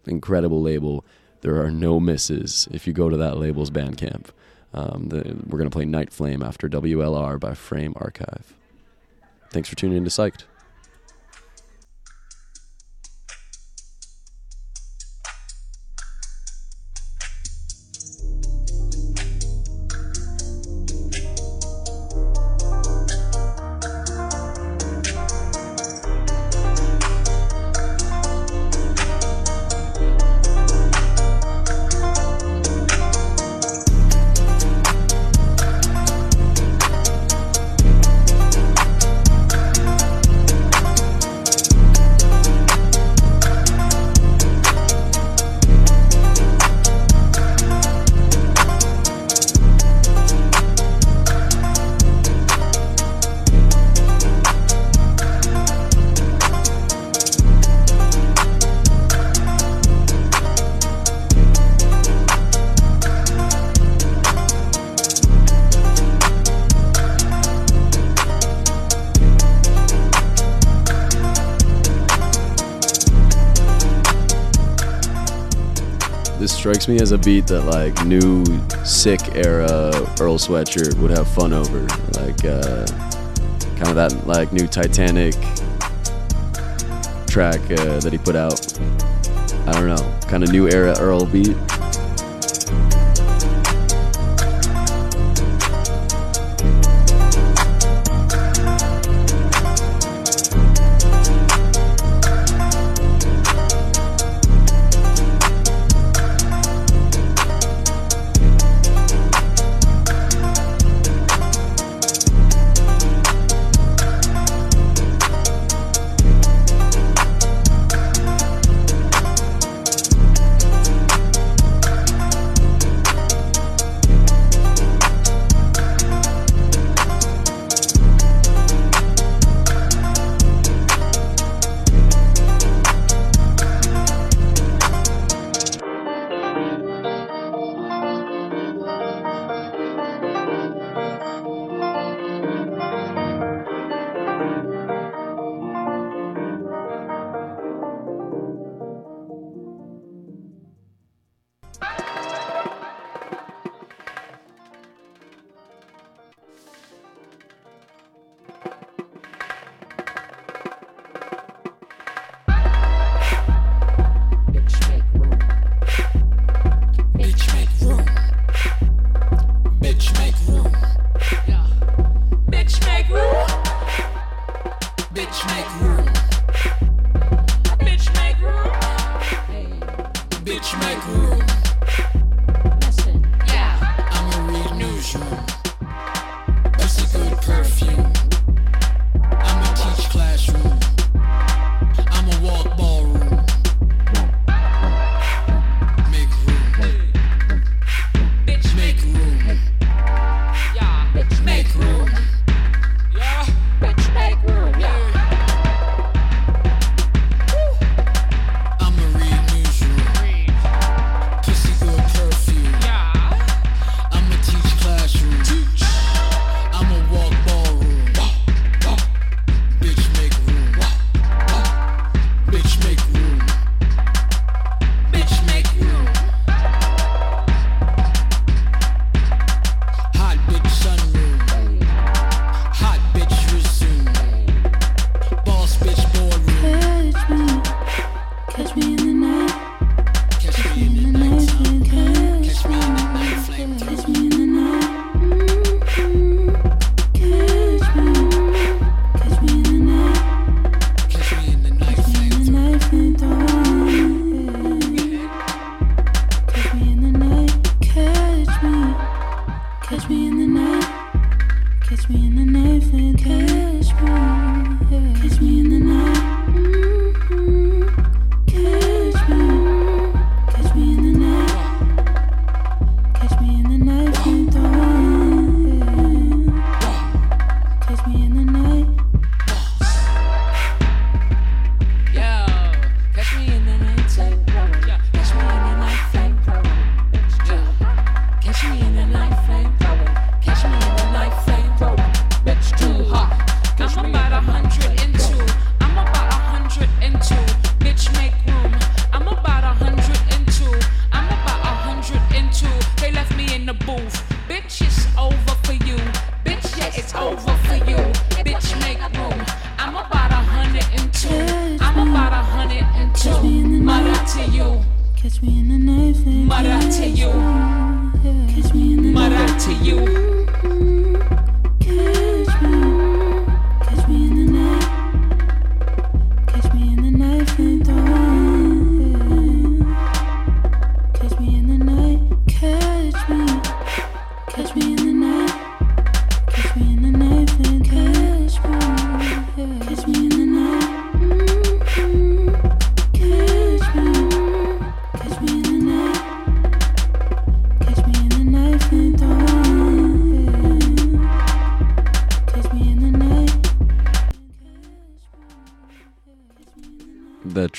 Incredible label. There are no misses if you go to that label's Bandcamp. Um, the, we're going to play Night Flame after WLR by Frame Archive. Thanks for tuning in to Psyched. strikes me as a beat that like new sick era Earl Sweatshirt would have fun over, like uh, kind of that like new Titanic track uh, that he put out. I don't know, kind of new era Earl beat.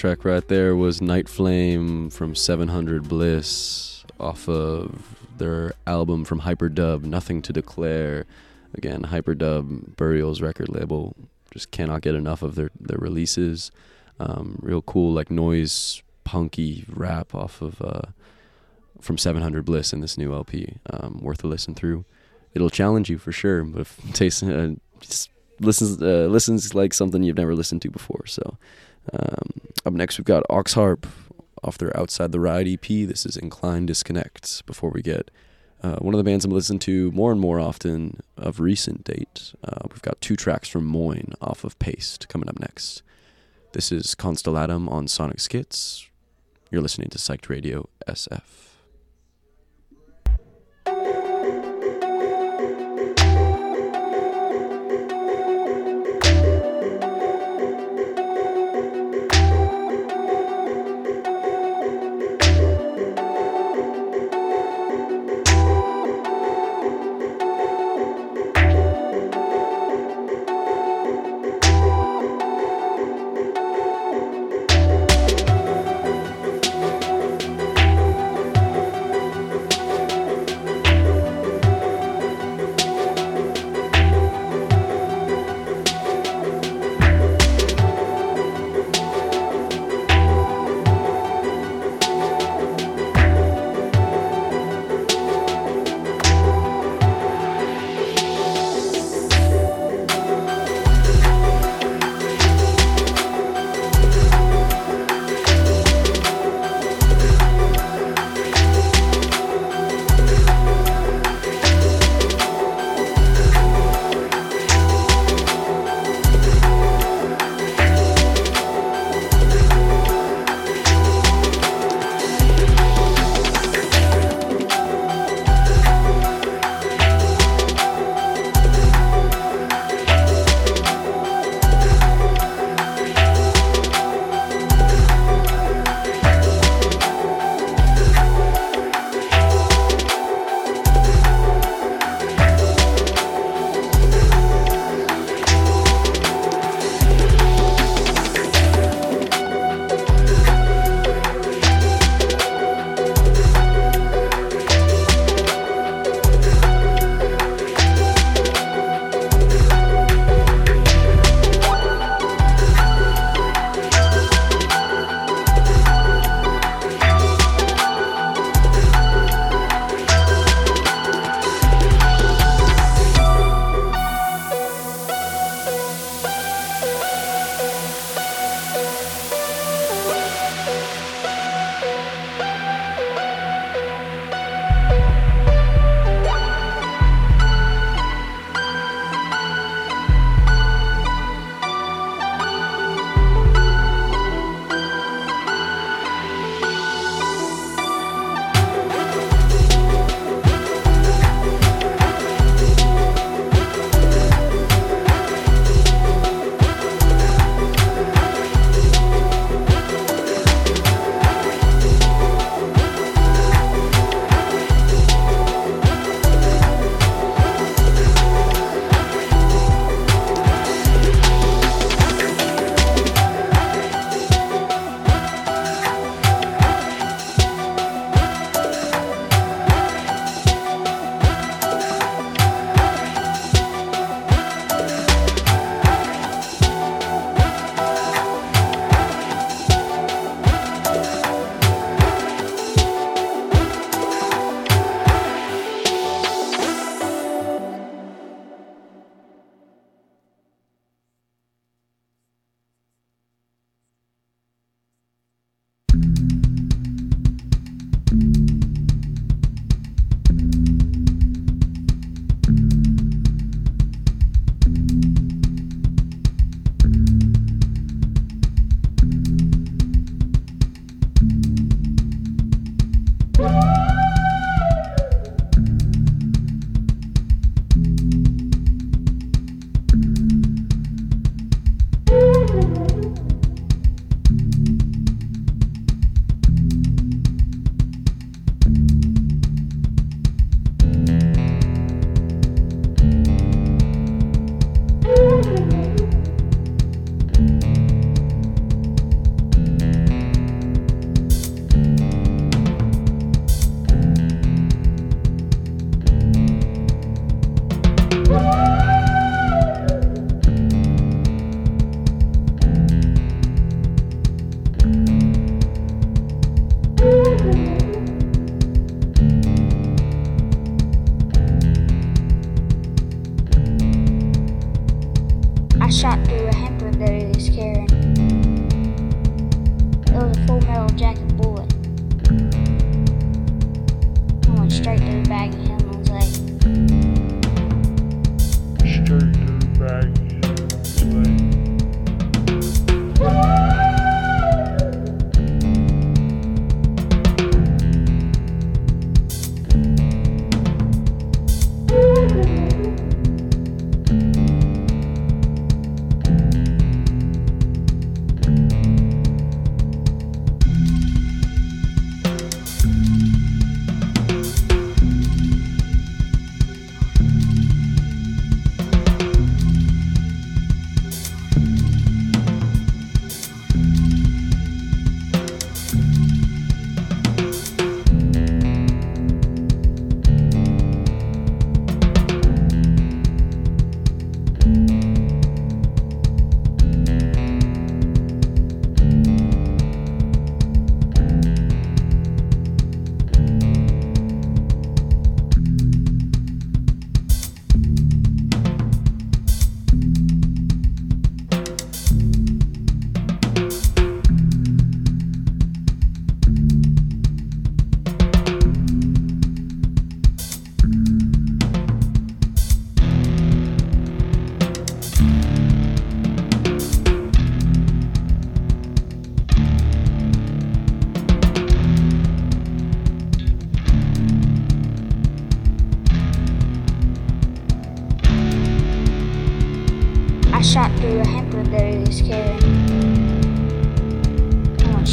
track right there was Night Flame from 700 Bliss off of their album from Hyperdub, Nothing to Declare. Again, Hyperdub, Burial's record label. Just cannot get enough of their, their releases. Um, real cool, like noise, punky rap off of uh, from 700 Bliss in this new LP. Um, worth a listen through. It'll challenge you for sure, but if taste, uh, listens uh, listens like something you've never listened to before. So um, up next we've got Oxharp off their Outside the Ride EP. This is Incline Disconnect. Before we get uh, one of the bands I'm listening to more and more often of recent date, uh, we've got two tracks from Moyne off of Paste coming up next. This is Constellatum on Sonic Schitz. You're listening to Psyched Radio SF.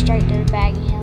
Straight to the bag and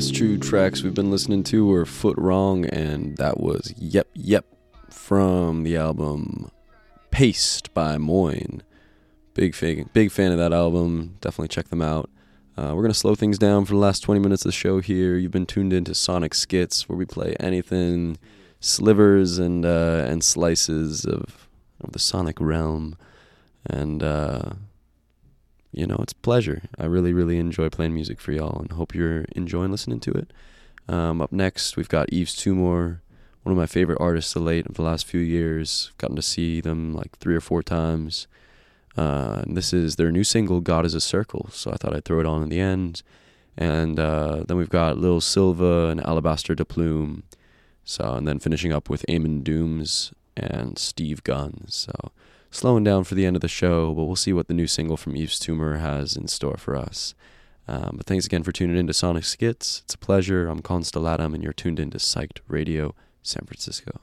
past two tracks we've been listening to were Foot Wrong, and that was Yep Yep from the album Paste by Moin. Big fan, big fan of that album. Definitely check them out. Uh, we're gonna slow things down for the last 20 minutes of the show here. You've been tuned into Sonic Schitz, where we play anything, slivers and uh, and slices of of the sonic realm, and uh, you know it's pleasure. I really really enjoy playing music for y'all, and hope you're enjoying listening to it. Um, up next, we've got Yves Tumor, one of my favorite artists of late of the last few years. Gotten to see them like three or four times. Uh, this is their new single, God is a Circle. So I thought I'd throw it on in the end. And uh, then we've got Lil Silva and Alabaster DePlume. So, and then finishing up with Amen Dunes and Steve Guns. So, slowing down for the end of the show, but we'll see what the new single from Yves Tumor has in store for us. Um, but thanks again for tuning in to Sonic Schitz. It's a pleasure. I'm Constellatum, and you're tuned into Psyched Radio San Francisco.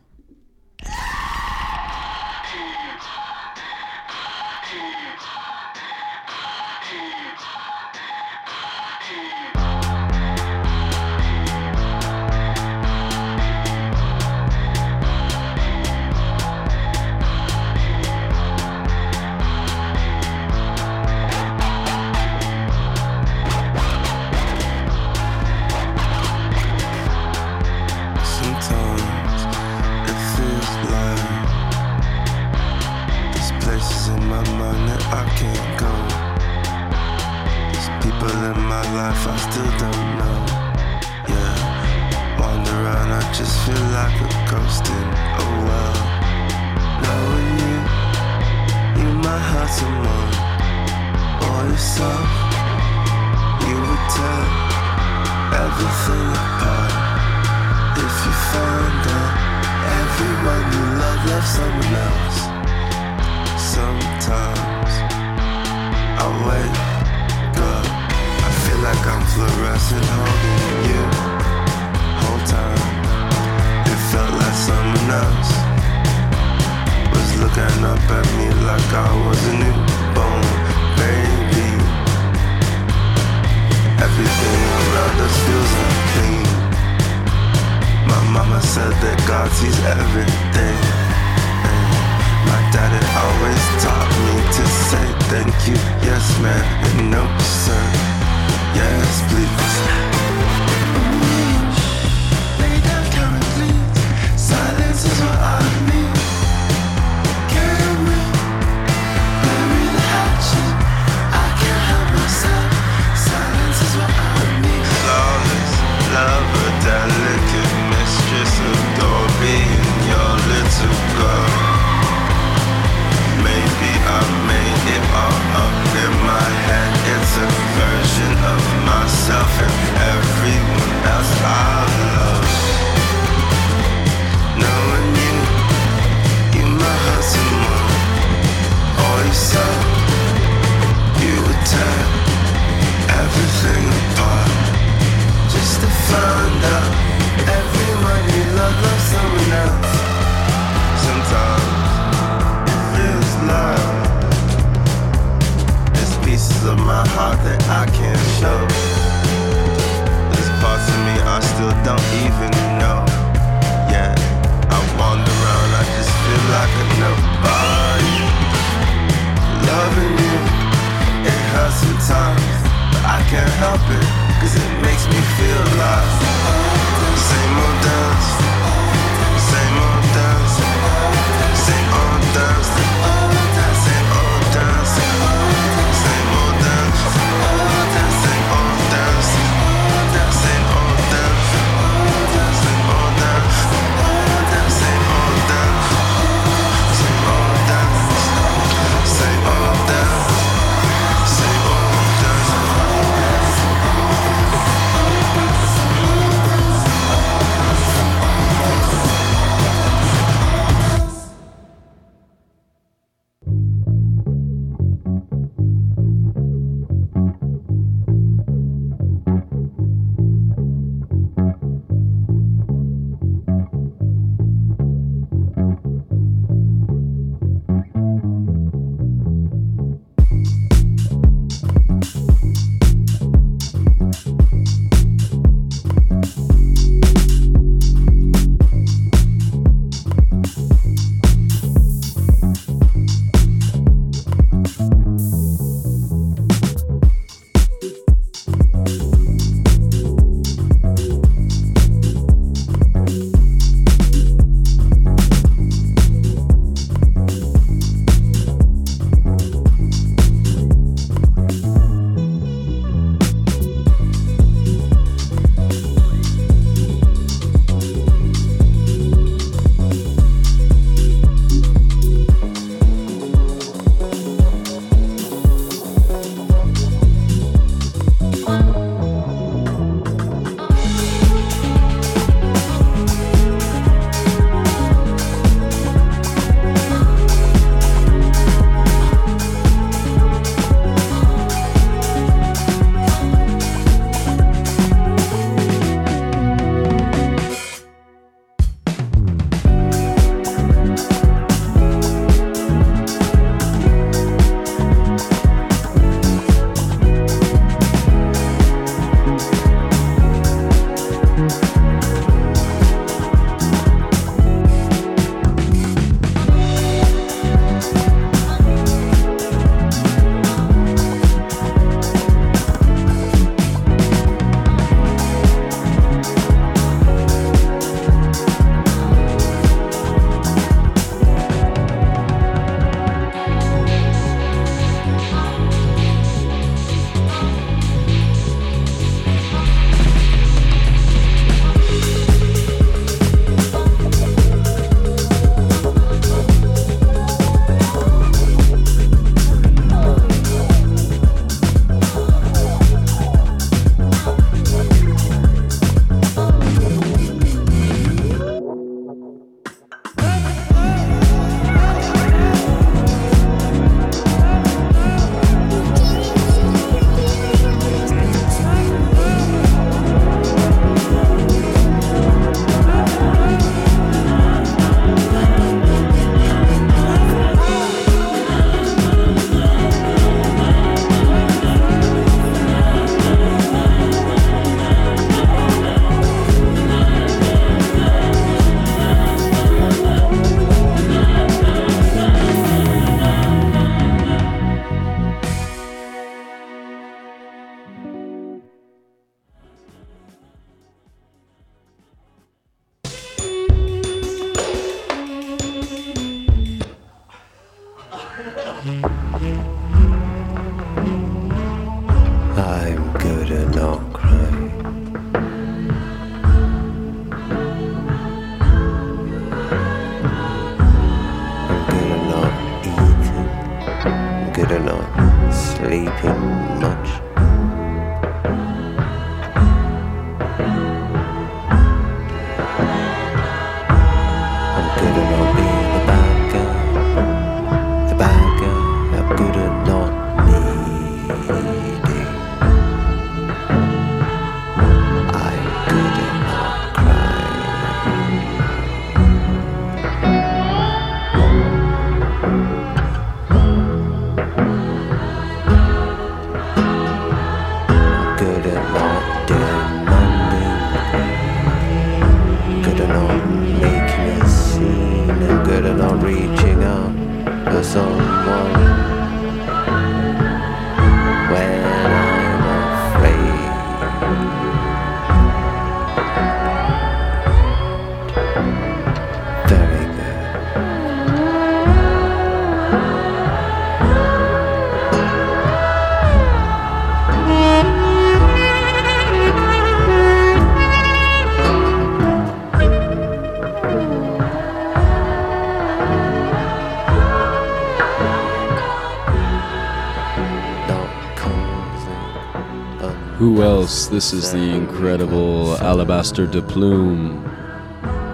who else? This is the incredible Alabaster DePlume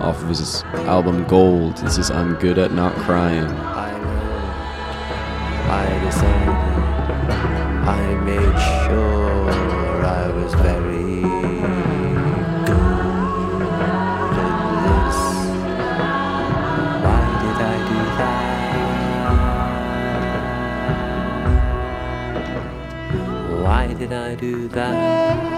off of his album Gold. This is I'm Good at Not Crying. I know. I to that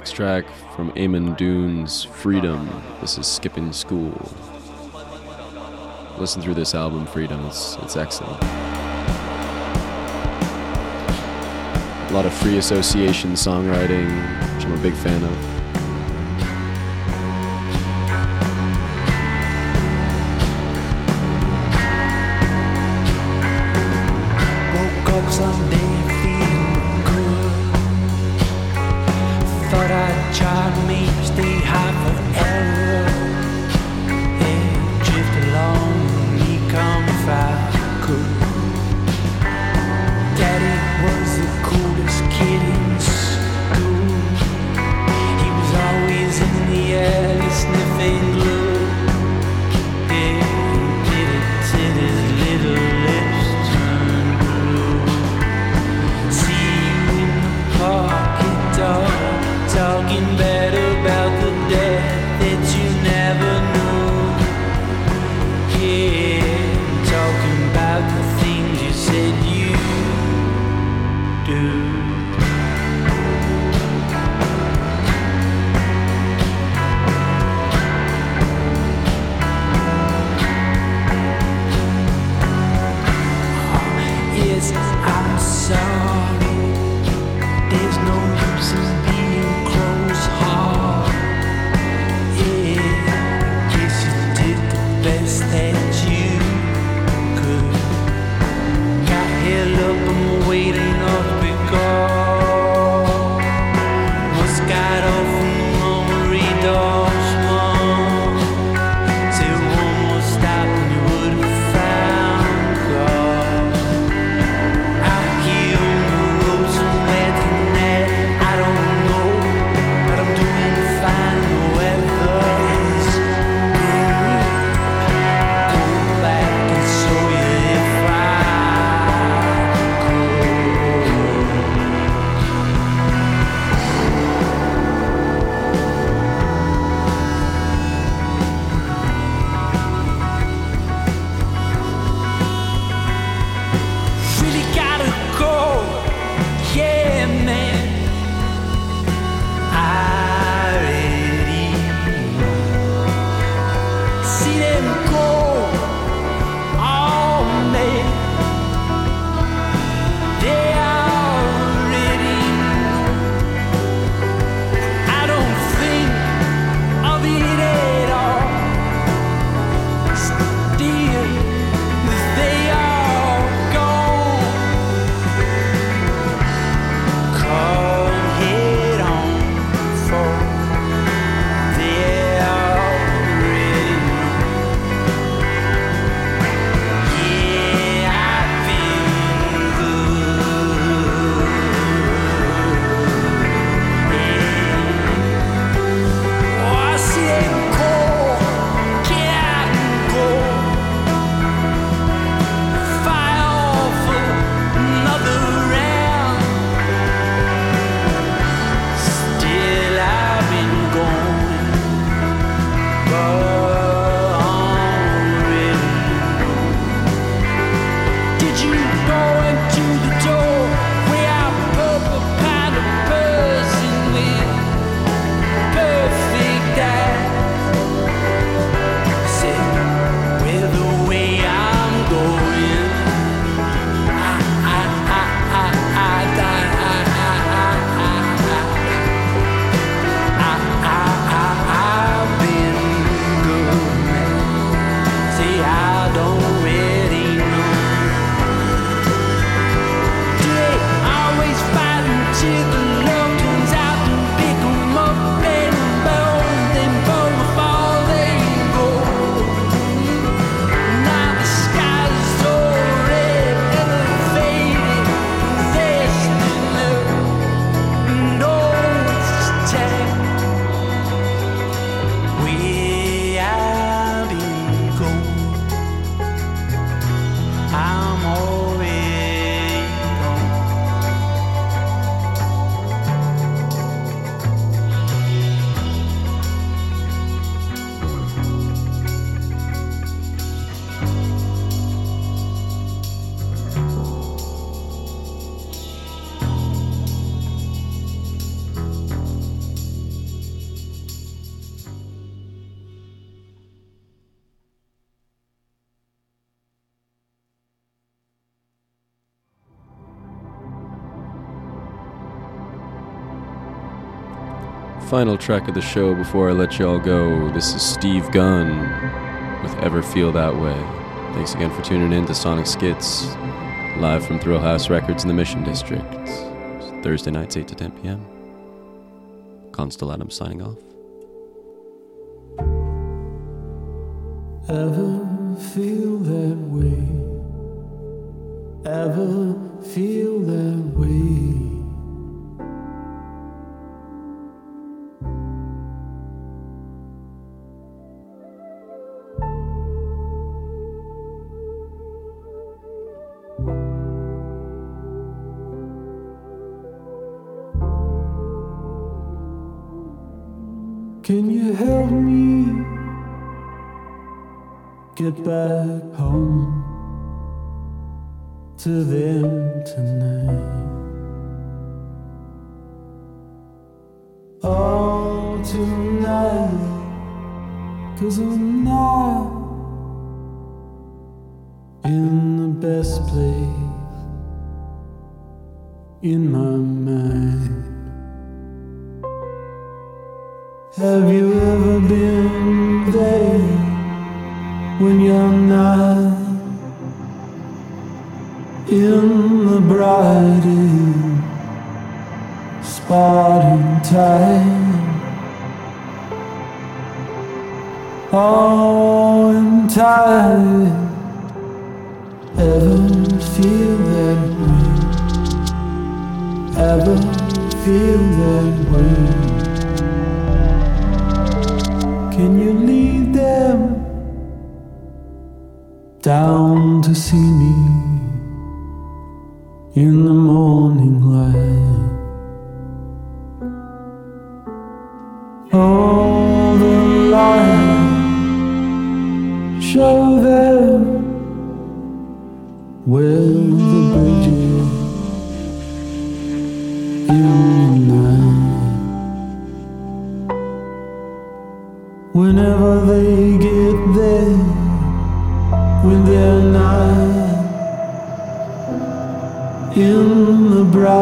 next track from Amen Dunes' Freedom. This is Skipping School. Listen through this album, Freedom. It's, it's excellent. A lot of free association songwriting, which I'm a big fan of. Final track of the show before I let y'all go. This is Steve Gunn with Ever Feel That Way. Thanks again for tuning in to Sonic Schitz, live from Thrillhouse Records in the Mission District. Thursday nights, 8 to 10 p.m. Constellatum signing off. Ever feel that way? Ever feel that way? Help me get back home to them tonight? Oh, tonight, cause I'm not in the best place in my mind. Have you ever been there when you're not in the brightest spot in time? Oh, in time, ever feel that way? Ever feel that way? Can you lead them down to see me in the morning light? Oh, the light, show them where the bridge is in the night. Whenever they get there, when they're not in the bright.